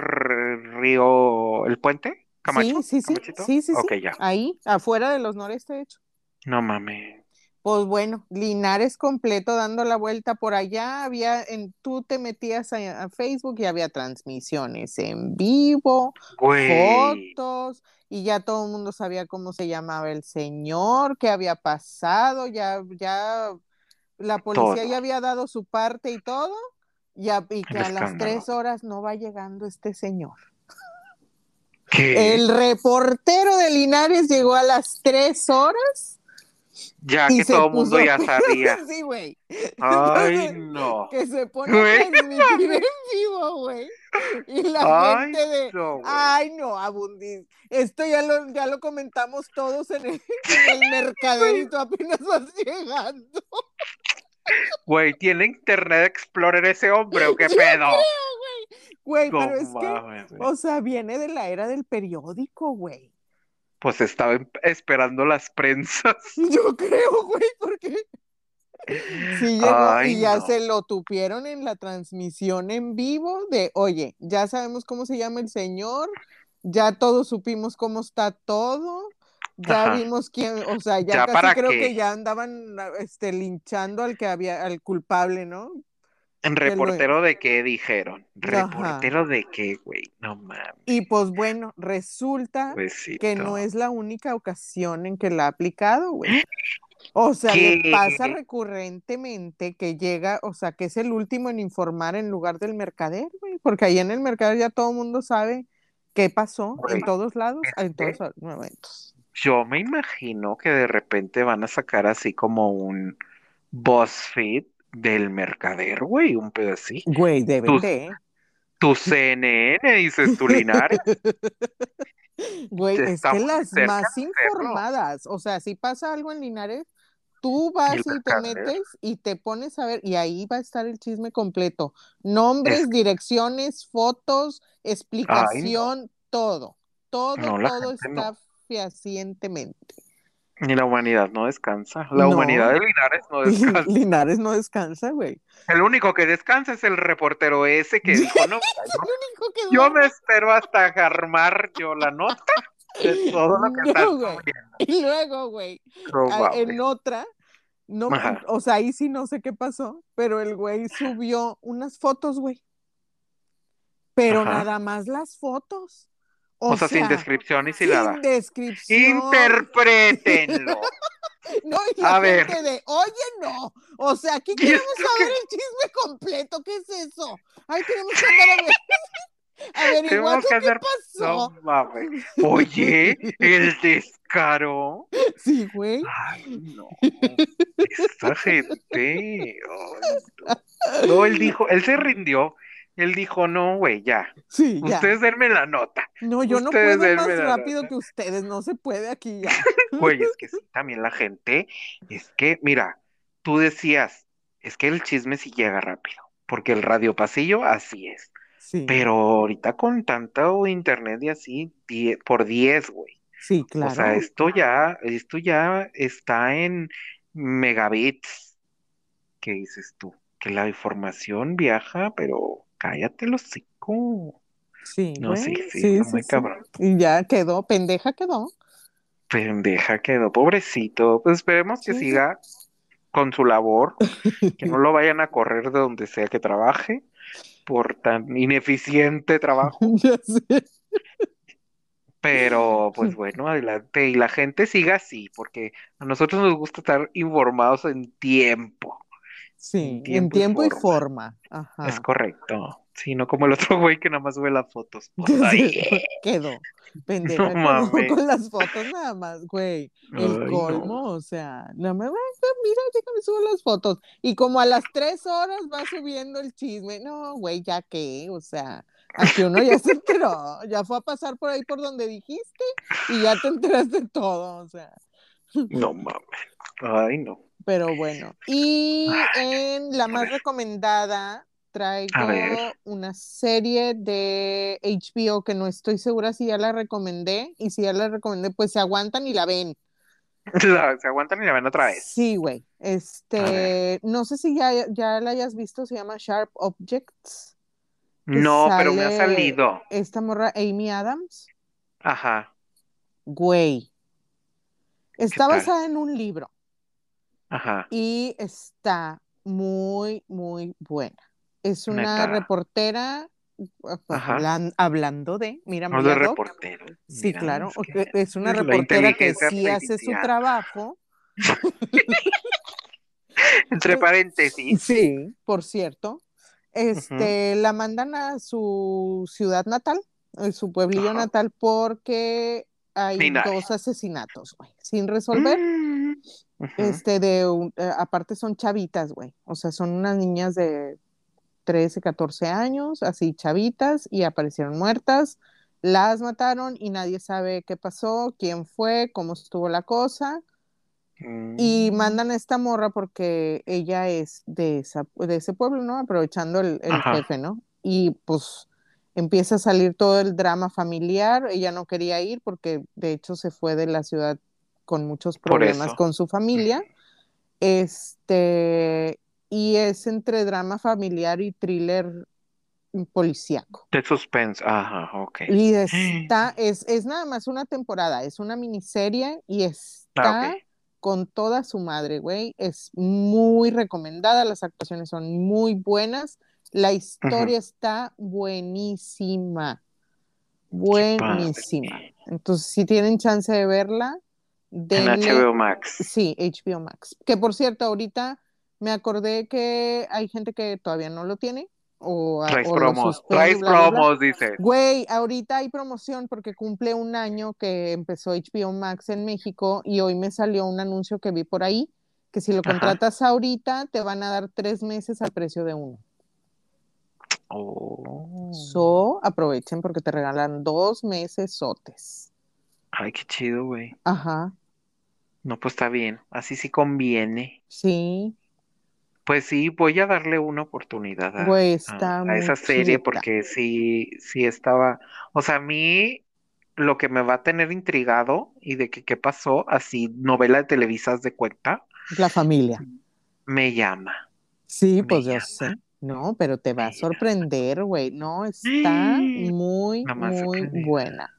Speaker 2: Río El Puente, Camacho.
Speaker 1: sí, sí, sí,
Speaker 2: Camachito.
Speaker 1: sí, sí, sí.
Speaker 2: Ya.
Speaker 1: Ahí, afuera de los noreste, de hecho.
Speaker 2: No mames.
Speaker 1: Pues bueno, Linares completo dando la vuelta por allá, había, en, tú te metías a, a Facebook y había transmisiones en vivo,
Speaker 2: Güey.
Speaker 1: fotos, y ya todo el mundo sabía cómo se llamaba el señor, qué había pasado, ya, ya la policía
Speaker 2: Todo.
Speaker 1: ya había dado su parte y todo, ya, y que a las tres horas no va llegando este señor.
Speaker 2: ¿Qué?
Speaker 1: El reportero de Linares llegó a las tres horas
Speaker 2: Ya
Speaker 1: y
Speaker 2: que todo el mundo ya sabía.
Speaker 1: sí, güey.
Speaker 2: Ay,
Speaker 1: Entonces,
Speaker 2: no.
Speaker 1: que se pone
Speaker 2: Güey.
Speaker 1: a transmitir en vivo, güey. Y la
Speaker 2: Ay,
Speaker 1: gente de,
Speaker 2: no, güey.
Speaker 1: ay, no, Abundis. Esto ya lo, ya lo comentamos todos en el, en el mercader y tú apenas vas llegando.
Speaker 2: Güey, ¿tiene Internet Explorer ese hombre o qué pedo?
Speaker 1: Güey,
Speaker 2: No
Speaker 1: pero es que,
Speaker 2: güey.
Speaker 1: o sea, viene de la era del periódico, güey.
Speaker 2: Pues estaba em- esperando las prensas.
Speaker 1: Yo creo, güey, porque sí llegó
Speaker 2: Ay,
Speaker 1: y ya
Speaker 2: no.
Speaker 1: se lo tupieron en la transmisión en vivo de, oye, ya sabemos cómo se llama el señor, ya todos supimos cómo está todo, ya
Speaker 2: Ajá.
Speaker 1: vimos quién, o sea, ya,
Speaker 2: ¿Ya
Speaker 1: casi creo
Speaker 2: qué?
Speaker 1: que ya andaban este linchando al que había, al culpable, ¿no?
Speaker 2: ¿En
Speaker 1: Que lo-
Speaker 2: reportero de qué dijeron?
Speaker 1: Ajá.
Speaker 2: ¿Reportero de qué, güey? No mames.
Speaker 1: Y pues bueno, resulta que no es la única ocasión en que la ha aplicado, güey. O sea, le pasa recurrentemente que llega, o sea, que es el último en informar en lugar del mercader, güey, porque ahí en el mercader ya todo el mundo sabe qué pasó
Speaker 2: Güey,
Speaker 1: en todos lados, en todos los momentos.
Speaker 2: Yo me imagino que de repente van a sacar así como un BuzzFeed del mercader, güey, un pedo así.
Speaker 1: Güey, deben
Speaker 2: Tu, tu CNN, dices tú, Linares,
Speaker 1: Güey, es que las más informadas, o sea, si pasa algo en Linares, tú vas y te metes y te pones a ver, y ahí va a estar el chisme completo.
Speaker 2: es,
Speaker 1: Nombres, direcciones, fotos,
Speaker 2: ay, no,
Speaker 1: explicación, todo. Todo,
Speaker 2: no,
Speaker 1: todo está
Speaker 2: no.
Speaker 1: fehacientemente.
Speaker 2: Ni la humanidad no descansa. La humanidad de Linares no descansa.
Speaker 1: Linares no descansa, güey.
Speaker 2: El único que descansa es el reportero ese que dijo, no, yo, yo me espero hasta armar yo la nota de todo lo que
Speaker 1: No. Y luego, güey, en otra, no,
Speaker 2: Ajá,
Speaker 1: o sea, ahí sí no sé qué pasó, pero el güey subió unas fotos, güey, pero
Speaker 2: ajá.
Speaker 1: nada más las fotos.
Speaker 2: O
Speaker 1: O
Speaker 2: sea, sin descripción y sin
Speaker 1: sin descripción.
Speaker 2: Interprétenlo.
Speaker 1: No, y la
Speaker 2: A ver.
Speaker 1: de, oye, no. O sea, aquí queremos saber el chisme completo. ¿Qué es eso? Ay, tenemos que andar a ver.
Speaker 2: tenemos
Speaker 1: Averiguando
Speaker 2: que
Speaker 1: qué pasó.
Speaker 2: No mames. Oye, el descaro.
Speaker 1: Sí, güey.
Speaker 2: Ay, no. Esta gente. Ay, no. No, él dijo, él se rindió. Él dijo, no, güey, ya.
Speaker 1: Sí, ya.
Speaker 2: Ustedes denme la nota.
Speaker 1: No, yo no puedo más rápido
Speaker 2: nota.
Speaker 1: que ustedes. No se puede aquí ya.
Speaker 2: Güey, es que sí, también la gente, es que, mira, tú decías, es que el chisme sí llega rápido, porque el radio pasillo así es.
Speaker 1: Sí,
Speaker 2: Pero ahorita con tanto internet y así, die- por 10, güey.
Speaker 1: sí,
Speaker 2: O sea,
Speaker 1: claro.
Speaker 2: esto ya, esto ya está en megabits. ¿Qué dices tú? Que la información viaja, pero cállate los hocico.
Speaker 1: Sí,
Speaker 2: No, sí,
Speaker 1: güey.
Speaker 2: sí,
Speaker 1: Sí, sí,
Speaker 2: muy
Speaker 1: sí.
Speaker 2: cabrón.
Speaker 1: Y ya quedó, pendeja quedó.
Speaker 2: Pendeja quedó, pobrecito. Pues esperemos que siga con su labor, que no lo vayan a correr de donde sea que trabaje por tan ineficiente trabajo.
Speaker 1: Ya sé.
Speaker 2: Pero, pues bueno, adelante. Y la gente siga así, porque a nosotros nos gusta estar informados en tiempo.
Speaker 1: Sí,
Speaker 2: En
Speaker 1: en
Speaker 2: tiempo y forma.
Speaker 1: forma.
Speaker 2: Es
Speaker 1: Ajá.
Speaker 2: correcto. Sí, no como el otro güey que nada más sube las fotos. Ay,
Speaker 1: Quedó. Pendeja
Speaker 2: no mames.
Speaker 1: con las fotos nada más, güey. El
Speaker 2: Ay,
Speaker 1: colmo,
Speaker 2: no.
Speaker 1: o sea, no me va, mira, déjame subo las fotos. Y como a las tres horas va subiendo el chisme. No, güey, ya qué, o sea, aquí uno ya se enteró, ya fue a pasar por ahí por donde dijiste y ya te enteraste todo, o sea.
Speaker 2: No mames. Ay, no.
Speaker 1: Pero bueno, y en la más recomendada traigo una serie de HBO que no estoy segura si ya la recomendé y si ya la recomendé, pues se aguantan y la ven.
Speaker 2: La- se aguantan y la ven otra vez.
Speaker 1: Sí, güey. Este, no sé si ya, ya la hayas visto, se llama Sharp Objects,
Speaker 2: No, pero me ha salido.
Speaker 1: esta morra Amy Adams.
Speaker 2: Ajá.
Speaker 1: Güey,
Speaker 2: ¿Qué
Speaker 1: está basada en un libro
Speaker 2: Ajá.
Speaker 1: y está muy, muy buena. Es una
Speaker 2: Neta.
Speaker 1: reportera,
Speaker 2: Ajá.
Speaker 1: hablan- hablando de, mira,
Speaker 2: No de reportero.
Speaker 1: Sí,
Speaker 2: Mira,
Speaker 1: claro,
Speaker 2: es que
Speaker 1: una
Speaker 2: es
Speaker 1: reportera que sí hace su trabajo.
Speaker 2: Entre paréntesis.
Speaker 1: Sí, por cierto. Este, la mandan a su ciudad natal, a su pueblillo natal, porque hay dos asesinatos, güey, sin resolver.
Speaker 2: Mm.
Speaker 1: Este, de, un- eh, aparte son chavitas, güey. O sea, son unas niñas de 13, 14 años, así chavitas, y aparecieron muertas. Las mataron y nadie sabe qué pasó, quién fue, cómo estuvo la cosa. Y
Speaker 2: Mm.
Speaker 1: mandan a esta morra porque ella es de, esa, de ese pueblo, ¿no? Aprovechando el, el jefe, ¿no? Y pues empieza a salir todo el drama familiar. Ella no quería ir porque de hecho se fue de la ciudad con muchos problemas con su familia. Este, y es entre drama familiar y thriller policíaco.
Speaker 2: De suspense. Ajá, ok.
Speaker 1: Y está, es, es nada más una temporada, es una miniserie y está
Speaker 2: Ah, ok.
Speaker 1: con toda su madre, güey. Es muy recomendada, las actuaciones son muy buenas, la historia está buenísima, buenísima. Entonces, si tienen chance de verla,
Speaker 2: En
Speaker 1: denle,
Speaker 2: HBO Max.
Speaker 1: sí, HBO Max. Que por cierto, ahorita me acordé que hay gente que todavía no lo tiene o,
Speaker 2: Traes
Speaker 1: o
Speaker 2: promos, traes
Speaker 1: bla, bla, bla.
Speaker 2: promos, dices.
Speaker 1: Güey, ahorita hay promoción porque cumple un año que empezó HBO Max en México y hoy me salió un anuncio que vi por ahí que si lo
Speaker 2: Ajá.
Speaker 1: contratas ahorita te van a dar tres meses al precio de uno.
Speaker 2: Oh.
Speaker 1: So, aprovechen porque te regalan dos meses sotes.
Speaker 2: Ay, qué chido, güey.
Speaker 1: Ajá,
Speaker 2: No, pues está bien. Así sí conviene.
Speaker 1: sí,
Speaker 2: Pues sí, voy a darle una oportunidad a,
Speaker 1: güey,
Speaker 2: a-
Speaker 1: está
Speaker 2: a
Speaker 1: muy
Speaker 2: esa serie porque sí, sí estaba, o sea, a mí lo que me va a tener intrigado y de que qué pasó, así novela de Televisas de cuenta,
Speaker 1: La familia.
Speaker 2: me llama,
Speaker 1: Sí,
Speaker 2: me
Speaker 1: pues yo
Speaker 2: llama,
Speaker 1: sé. No, pero te va a
Speaker 2: me
Speaker 1: sorprender, güey. No, está muy, muy buena.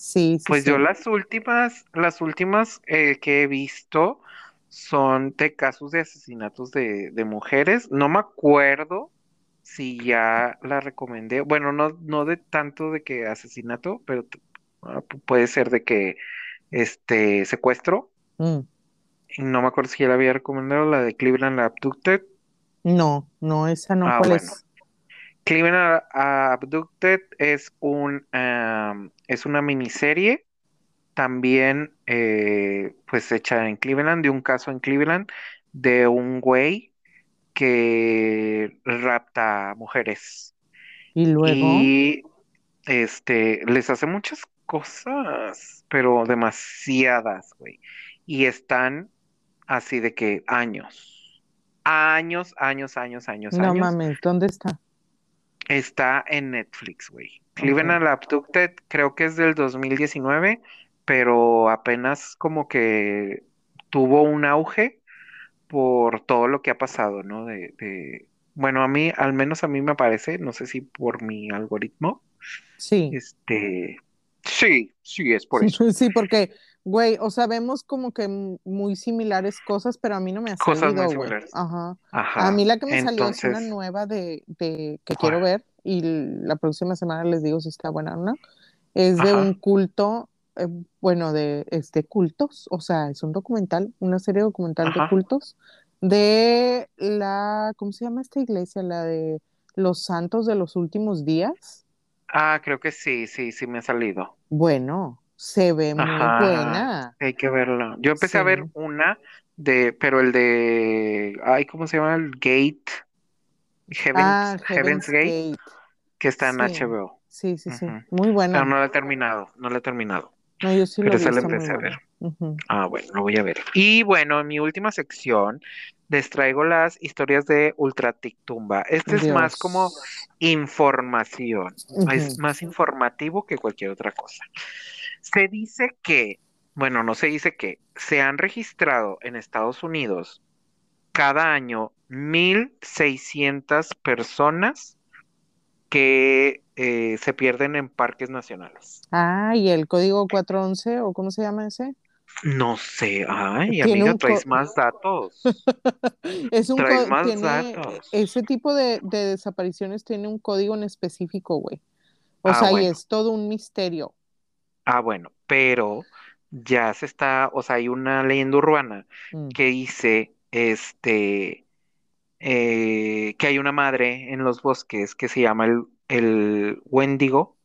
Speaker 1: Sí, sí,
Speaker 2: Pues yo las últimas, las últimas eh, que he visto son de casos de asesinatos de, de mujeres. No me acuerdo si ya la recomendé. Bueno, no, no de tanto de que asesinato, pero ah, pu- puede ser de que este secuestro.
Speaker 1: Mm.
Speaker 2: No me acuerdo si ya la había recomendado, la de Cleveland Abducted.
Speaker 1: No, no, esa no,
Speaker 2: Ah,
Speaker 1: ¿cuál
Speaker 2: bueno.
Speaker 1: es?
Speaker 2: Cleveland Abducted es un es una miniserie también eh, pues hecha en Cleveland, de un caso en Cleveland de un güey que rapta mujeres
Speaker 1: Y luego,
Speaker 2: y este les hace muchas cosas, pero demasiadas, güey. Y están así de que años, años, años, años, años,
Speaker 1: no
Speaker 2: años.
Speaker 1: mames, ¿dónde está?
Speaker 2: Está en Netflix, güey. Cleveland Abducted creo que es del 2019, pero apenas como que tuvo un auge por todo lo que ha pasado, ¿no? De, de... Bueno, a mí, al menos a mí me parece, no sé si por mi algoritmo,
Speaker 1: Sí.
Speaker 2: este... Sí, sí, es por eso.
Speaker 1: Sí, porque, güey, o sea, vemos como que muy similares cosas, pero a mí no me ha
Speaker 2: Cosas muy
Speaker 1: salido, güey.
Speaker 2: similares.
Speaker 1: Ajá. A
Speaker 2: Ajá.
Speaker 1: mí la que me salió es una nueva de, de que quiero ver y la próxima semana les digo si está buena o no. Es de un culto, eh, bueno, de este cultos, o sea, es un documental, una serie documental de cultos de la, ¿cómo se llama esta iglesia? La de los santos de los últimos días.
Speaker 2: Ah, creo que sí, sí, sí me ha salido.
Speaker 1: Bueno, se ve muy
Speaker 2: Ajá,
Speaker 1: buena.
Speaker 2: hay que verla. Yo empecé a ver una de, pero el de, ay, ¿cómo se llama? El Gate, Heaven's,
Speaker 1: Ah,
Speaker 2: Heaven's
Speaker 1: Heaven's
Speaker 2: Gate,
Speaker 1: Gate.
Speaker 2: que está en
Speaker 1: Sí,
Speaker 2: HBO.
Speaker 1: sí, sí, sí. Muy
Speaker 2: Pero
Speaker 1: buena.
Speaker 2: no la he terminado, no la he terminado.
Speaker 1: No, yo sí lo
Speaker 2: Pero esa la empecé a ver. Ah, bueno, lo voy a ver. Y bueno, en mi última sección les traigo las historias de Ultratictumba. Este es más como información, es más informativo que cualquier otra cosa. Se dice que, bueno, no se dice que, se han registrado en Estados Unidos cada año 1.600 personas que eh, se pierden en parques nacionales.
Speaker 1: Ah, y el código 411, ¿o cómo se llama ese?
Speaker 2: No sé, ay, amiga, traes más datos.
Speaker 1: es un
Speaker 2: Traes más
Speaker 1: tiene
Speaker 2: datos.
Speaker 1: ese tipo de, de desapariciones tiene un código en específico, güey. O
Speaker 2: Ah,
Speaker 1: sea, y es todo un misterio.
Speaker 2: Ah, bueno, pero ya se está, o sea, hay una leyenda urbana
Speaker 1: Mm.
Speaker 2: que dice, este, eh, que hay una madre en los bosques que se llama el, el Wendigo,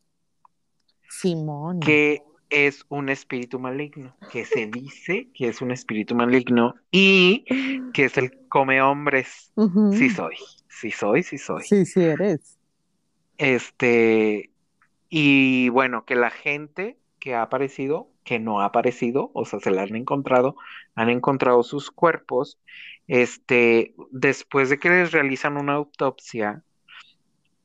Speaker 1: Simón.
Speaker 2: que es un espíritu maligno, que se dice que es un espíritu maligno y que es el come hombres. Sí
Speaker 1: Ujú.
Speaker 2: soy, sí soy, sí soy.
Speaker 1: Sí, sí eres.
Speaker 2: Este, y bueno, que la gente que ha aparecido, que no ha aparecido, o sea, se la han encontrado, han encontrado sus cuerpos, este, después de que les realizan una autopsia,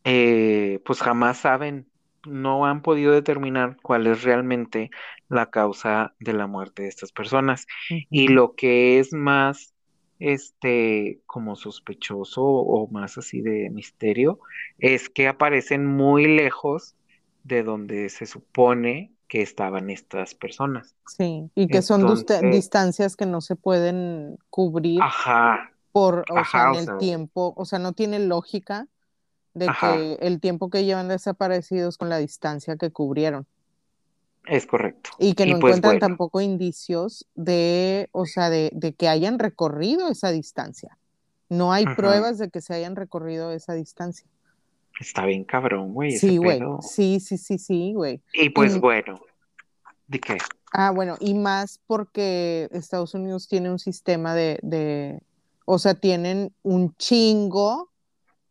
Speaker 2: eh, pues jamás saben, no han podido determinar cuál es realmente la causa de la muerte de estas personas. Y lo que es más, este, como sospechoso o más así de misterio, es que aparecen muy lejos de donde se supone que estaban estas personas.
Speaker 1: Sí, y que son distancias que no se pueden cubrir
Speaker 2: ajá,
Speaker 1: por, o sea,
Speaker 2: ajá,
Speaker 1: en
Speaker 2: o
Speaker 1: el
Speaker 2: sea,
Speaker 1: tiempo, o sea, no tiene lógica de
Speaker 2: ajá,
Speaker 1: que el tiempo que llevan desaparecidos con la distancia que cubrieron
Speaker 2: es correcto.
Speaker 1: y que
Speaker 2: Y
Speaker 1: no
Speaker 2: pues
Speaker 1: encuentran
Speaker 2: bueno,
Speaker 1: tampoco indicios de, o sea, de, de que hayan recorrido esa distancia. No hay pruebas de que se hayan recorrido esa distancia.
Speaker 2: Está bien cabrón, güey,
Speaker 1: Sí, güey. Sí, sí, sí, sí, güey.
Speaker 2: Y pues
Speaker 1: Y-
Speaker 2: bueno, ¿de qué?
Speaker 1: Ah, bueno, y más porque Estados Unidos tiene un sistema de, de, o sea, tienen un chingo,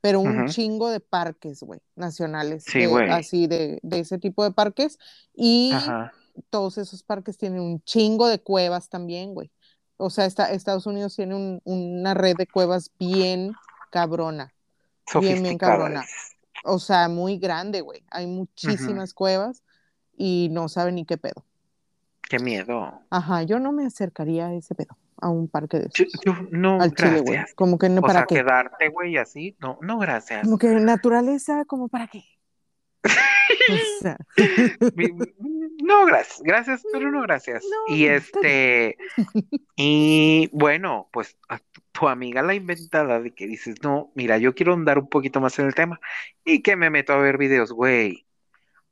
Speaker 1: pero un chingo de parques, güey, nacionales,
Speaker 2: Sí, güey.
Speaker 1: así de, de ese tipo de parques, y
Speaker 2: Ajá.
Speaker 1: todos esos parques tienen un chingo de cuevas también, güey. O sea, está, Estados Unidos tiene un- una red de cuevas bien cabrona, bien, bien cabrona. O sea, muy grande, güey. Hay muchísimas cuevas y no saben ni qué pedo.
Speaker 2: Qué miedo.
Speaker 1: Ajá, yo no me acercaría a ese pedo, a un parque de esos.
Speaker 2: yo- no,
Speaker 1: Al chile, güey.
Speaker 2: gracias.
Speaker 1: Como que no
Speaker 2: O
Speaker 1: para
Speaker 2: sea,
Speaker 1: qué.
Speaker 2: quedarte, güey, así, no, no, gracias.
Speaker 1: Como que naturaleza, como para qué. O sea,
Speaker 2: No, gracias, gracias, pero no gracias.
Speaker 1: No,
Speaker 2: Y este, y bueno, pues tu, amiga la inventada de que dices, no, mira, yo quiero andar un poquito más en el tema y que me meto a ver videos, güey.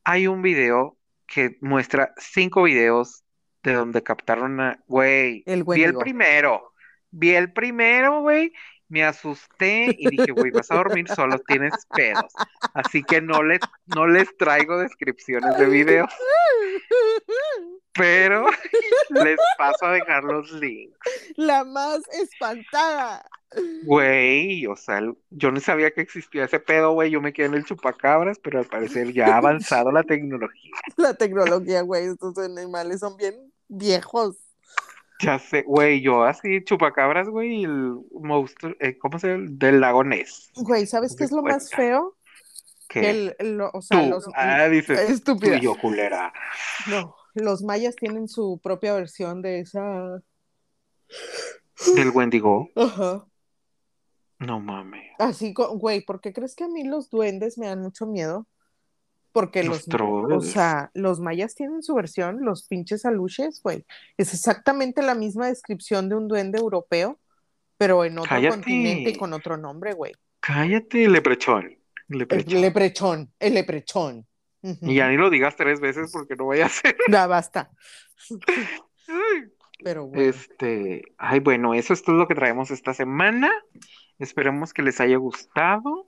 Speaker 2: Hay un video que muestra cinco videos de donde captaron a, güey,
Speaker 1: el
Speaker 2: vi el primero, vi el primero, güey, me asusté y dije, güey, vas a dormir solo, tienes pedos. Así que no les, no les traigo descripciones de videos, pero les paso a dejar los links.
Speaker 1: La más espantada.
Speaker 2: Güey, o sea, yo no sabía que existía ese pedo, güey, yo me quedé en el chupacabras, pero al parecer ya ha avanzado la tecnología.
Speaker 1: La tecnología, güey, estos animales son bien viejos.
Speaker 2: Ya sé, güey, yo así, chupacabras, güey, el monstruo, eh, ¿cómo se llama? Del lago Ness.
Speaker 1: Güey, ¿sabes qué es lo más feo?
Speaker 2: Que
Speaker 1: Que el, el- o sea,
Speaker 2: tú,
Speaker 1: los
Speaker 2: ah, dices, tú
Speaker 1: estúpida.
Speaker 2: y yo, culera.
Speaker 1: No, los mayas tienen su propia versión de esa.
Speaker 2: Del Wendigo,
Speaker 1: Ajá.
Speaker 2: no mames.
Speaker 1: Así, güey, ¿por qué crees que a mí los duendes me dan mucho miedo? Porque
Speaker 2: Los
Speaker 1: los, o sea, los mayas tienen su versión, los pinches aluches, güey. Es exactamente la misma descripción de un duende europeo, pero en otro
Speaker 2: Cállate.
Speaker 1: continente y con otro nombre, güey.
Speaker 2: Cállate, leprechón.
Speaker 1: El
Speaker 2: Leprechón.
Speaker 1: leprechón, el leprechón.
Speaker 2: Y ya ni lo digas tres veces porque no vaya a ser.
Speaker 1: Ya basta. Pero bueno.
Speaker 2: Este, ay, bueno, eso es todo lo que traemos esta semana. Esperemos que les haya gustado.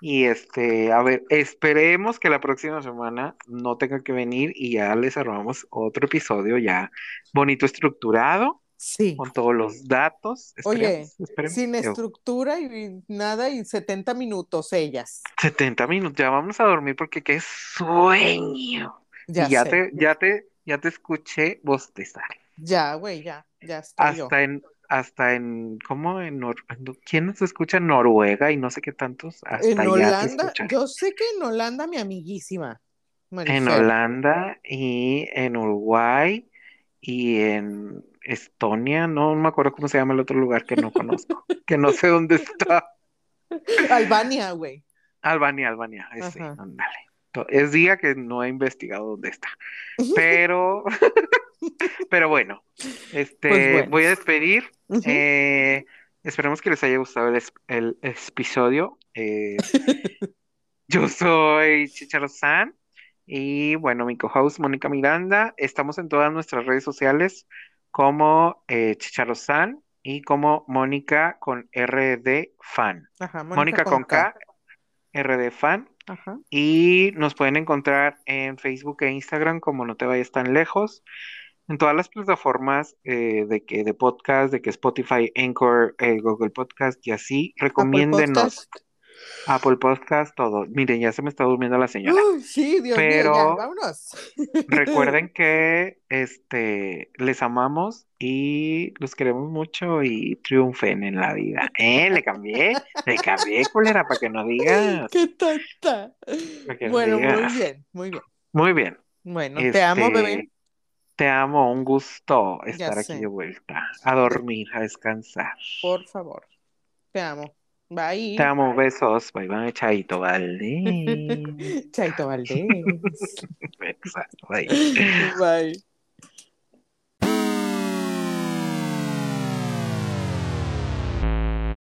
Speaker 2: Y este, a ver, esperemos que la próxima semana no tenga que venir y ya les armamos otro episodio ya bonito, estructurado,
Speaker 1: Sí.
Speaker 2: con todos los datos.
Speaker 1: Oye,
Speaker 2: Esperemos,
Speaker 1: sin estructura y nada y 70 minutos ellas.
Speaker 2: 70 minutos, ya vamos a dormir porque qué sueño.
Speaker 1: Ya
Speaker 2: y ya
Speaker 1: sé.
Speaker 2: te, ya te, ya te escuché bostezar.
Speaker 1: Ya, güey, ya, ya estoy yo.
Speaker 2: Hasta en, hasta en, ¿cómo? En Nor- ¿quién nos escucha? En Noruega y no sé qué tantos. Hasta
Speaker 1: En Holanda, yo sé que en Holanda mi amiguísima,
Speaker 2: En. Holanda y en Uruguay y en Estonia, no me acuerdo cómo se llama el otro lugar que no conozco, que no sé dónde está.
Speaker 1: Albania, güey.
Speaker 2: Albania, Albania, ese, ándale. Es día que no he investigado dónde está. Pero, pero bueno, este,
Speaker 1: Pues bueno.
Speaker 2: voy a despedir. Eh, esperemos que les haya gustado el, el episodio. Eh, yo soy Chicharo San y bueno, mi co-host Mónica Miranda. Estamos en todas nuestras redes sociales como eh, Chicharo San y como Mónica con RD Fan.
Speaker 1: Ajá,
Speaker 2: Mónica con K, RD Fan.
Speaker 1: Ajá.
Speaker 2: Y nos pueden encontrar en Facebook e Instagram como No Te Vayas Tan Lejos. En todas las plataformas eh, de que de podcast, de que Spotify, Anchor, eh, Google Podcast y así, recomiéndenos
Speaker 1: Podcast.
Speaker 2: Apple Podcast, todo. Miren, ya se me está durmiendo la señora.
Speaker 1: Uy, sí, Dios mío,
Speaker 2: Pero-
Speaker 1: ya, vámonos.
Speaker 2: Recuerden que este les amamos y los queremos mucho y triunfen en la vida. ¿Eh? Le cambié, le cambié, culera, para que no digas.
Speaker 1: Qué tonta.
Speaker 2: No
Speaker 1: Bueno, muy bien, muy bien.
Speaker 2: Muy bien.
Speaker 1: Bueno, te amo,
Speaker 2: Este,
Speaker 1: bebé.
Speaker 2: Te amo, un gusto estar aquí de vuelta. A dormir, a descansar.
Speaker 1: Por favor. Te amo. Bye.
Speaker 2: Te amo, besos. Bye bye, chaito, vale.
Speaker 1: Chaito Valdés.
Speaker 2: Exacto, bye.
Speaker 1: Bye.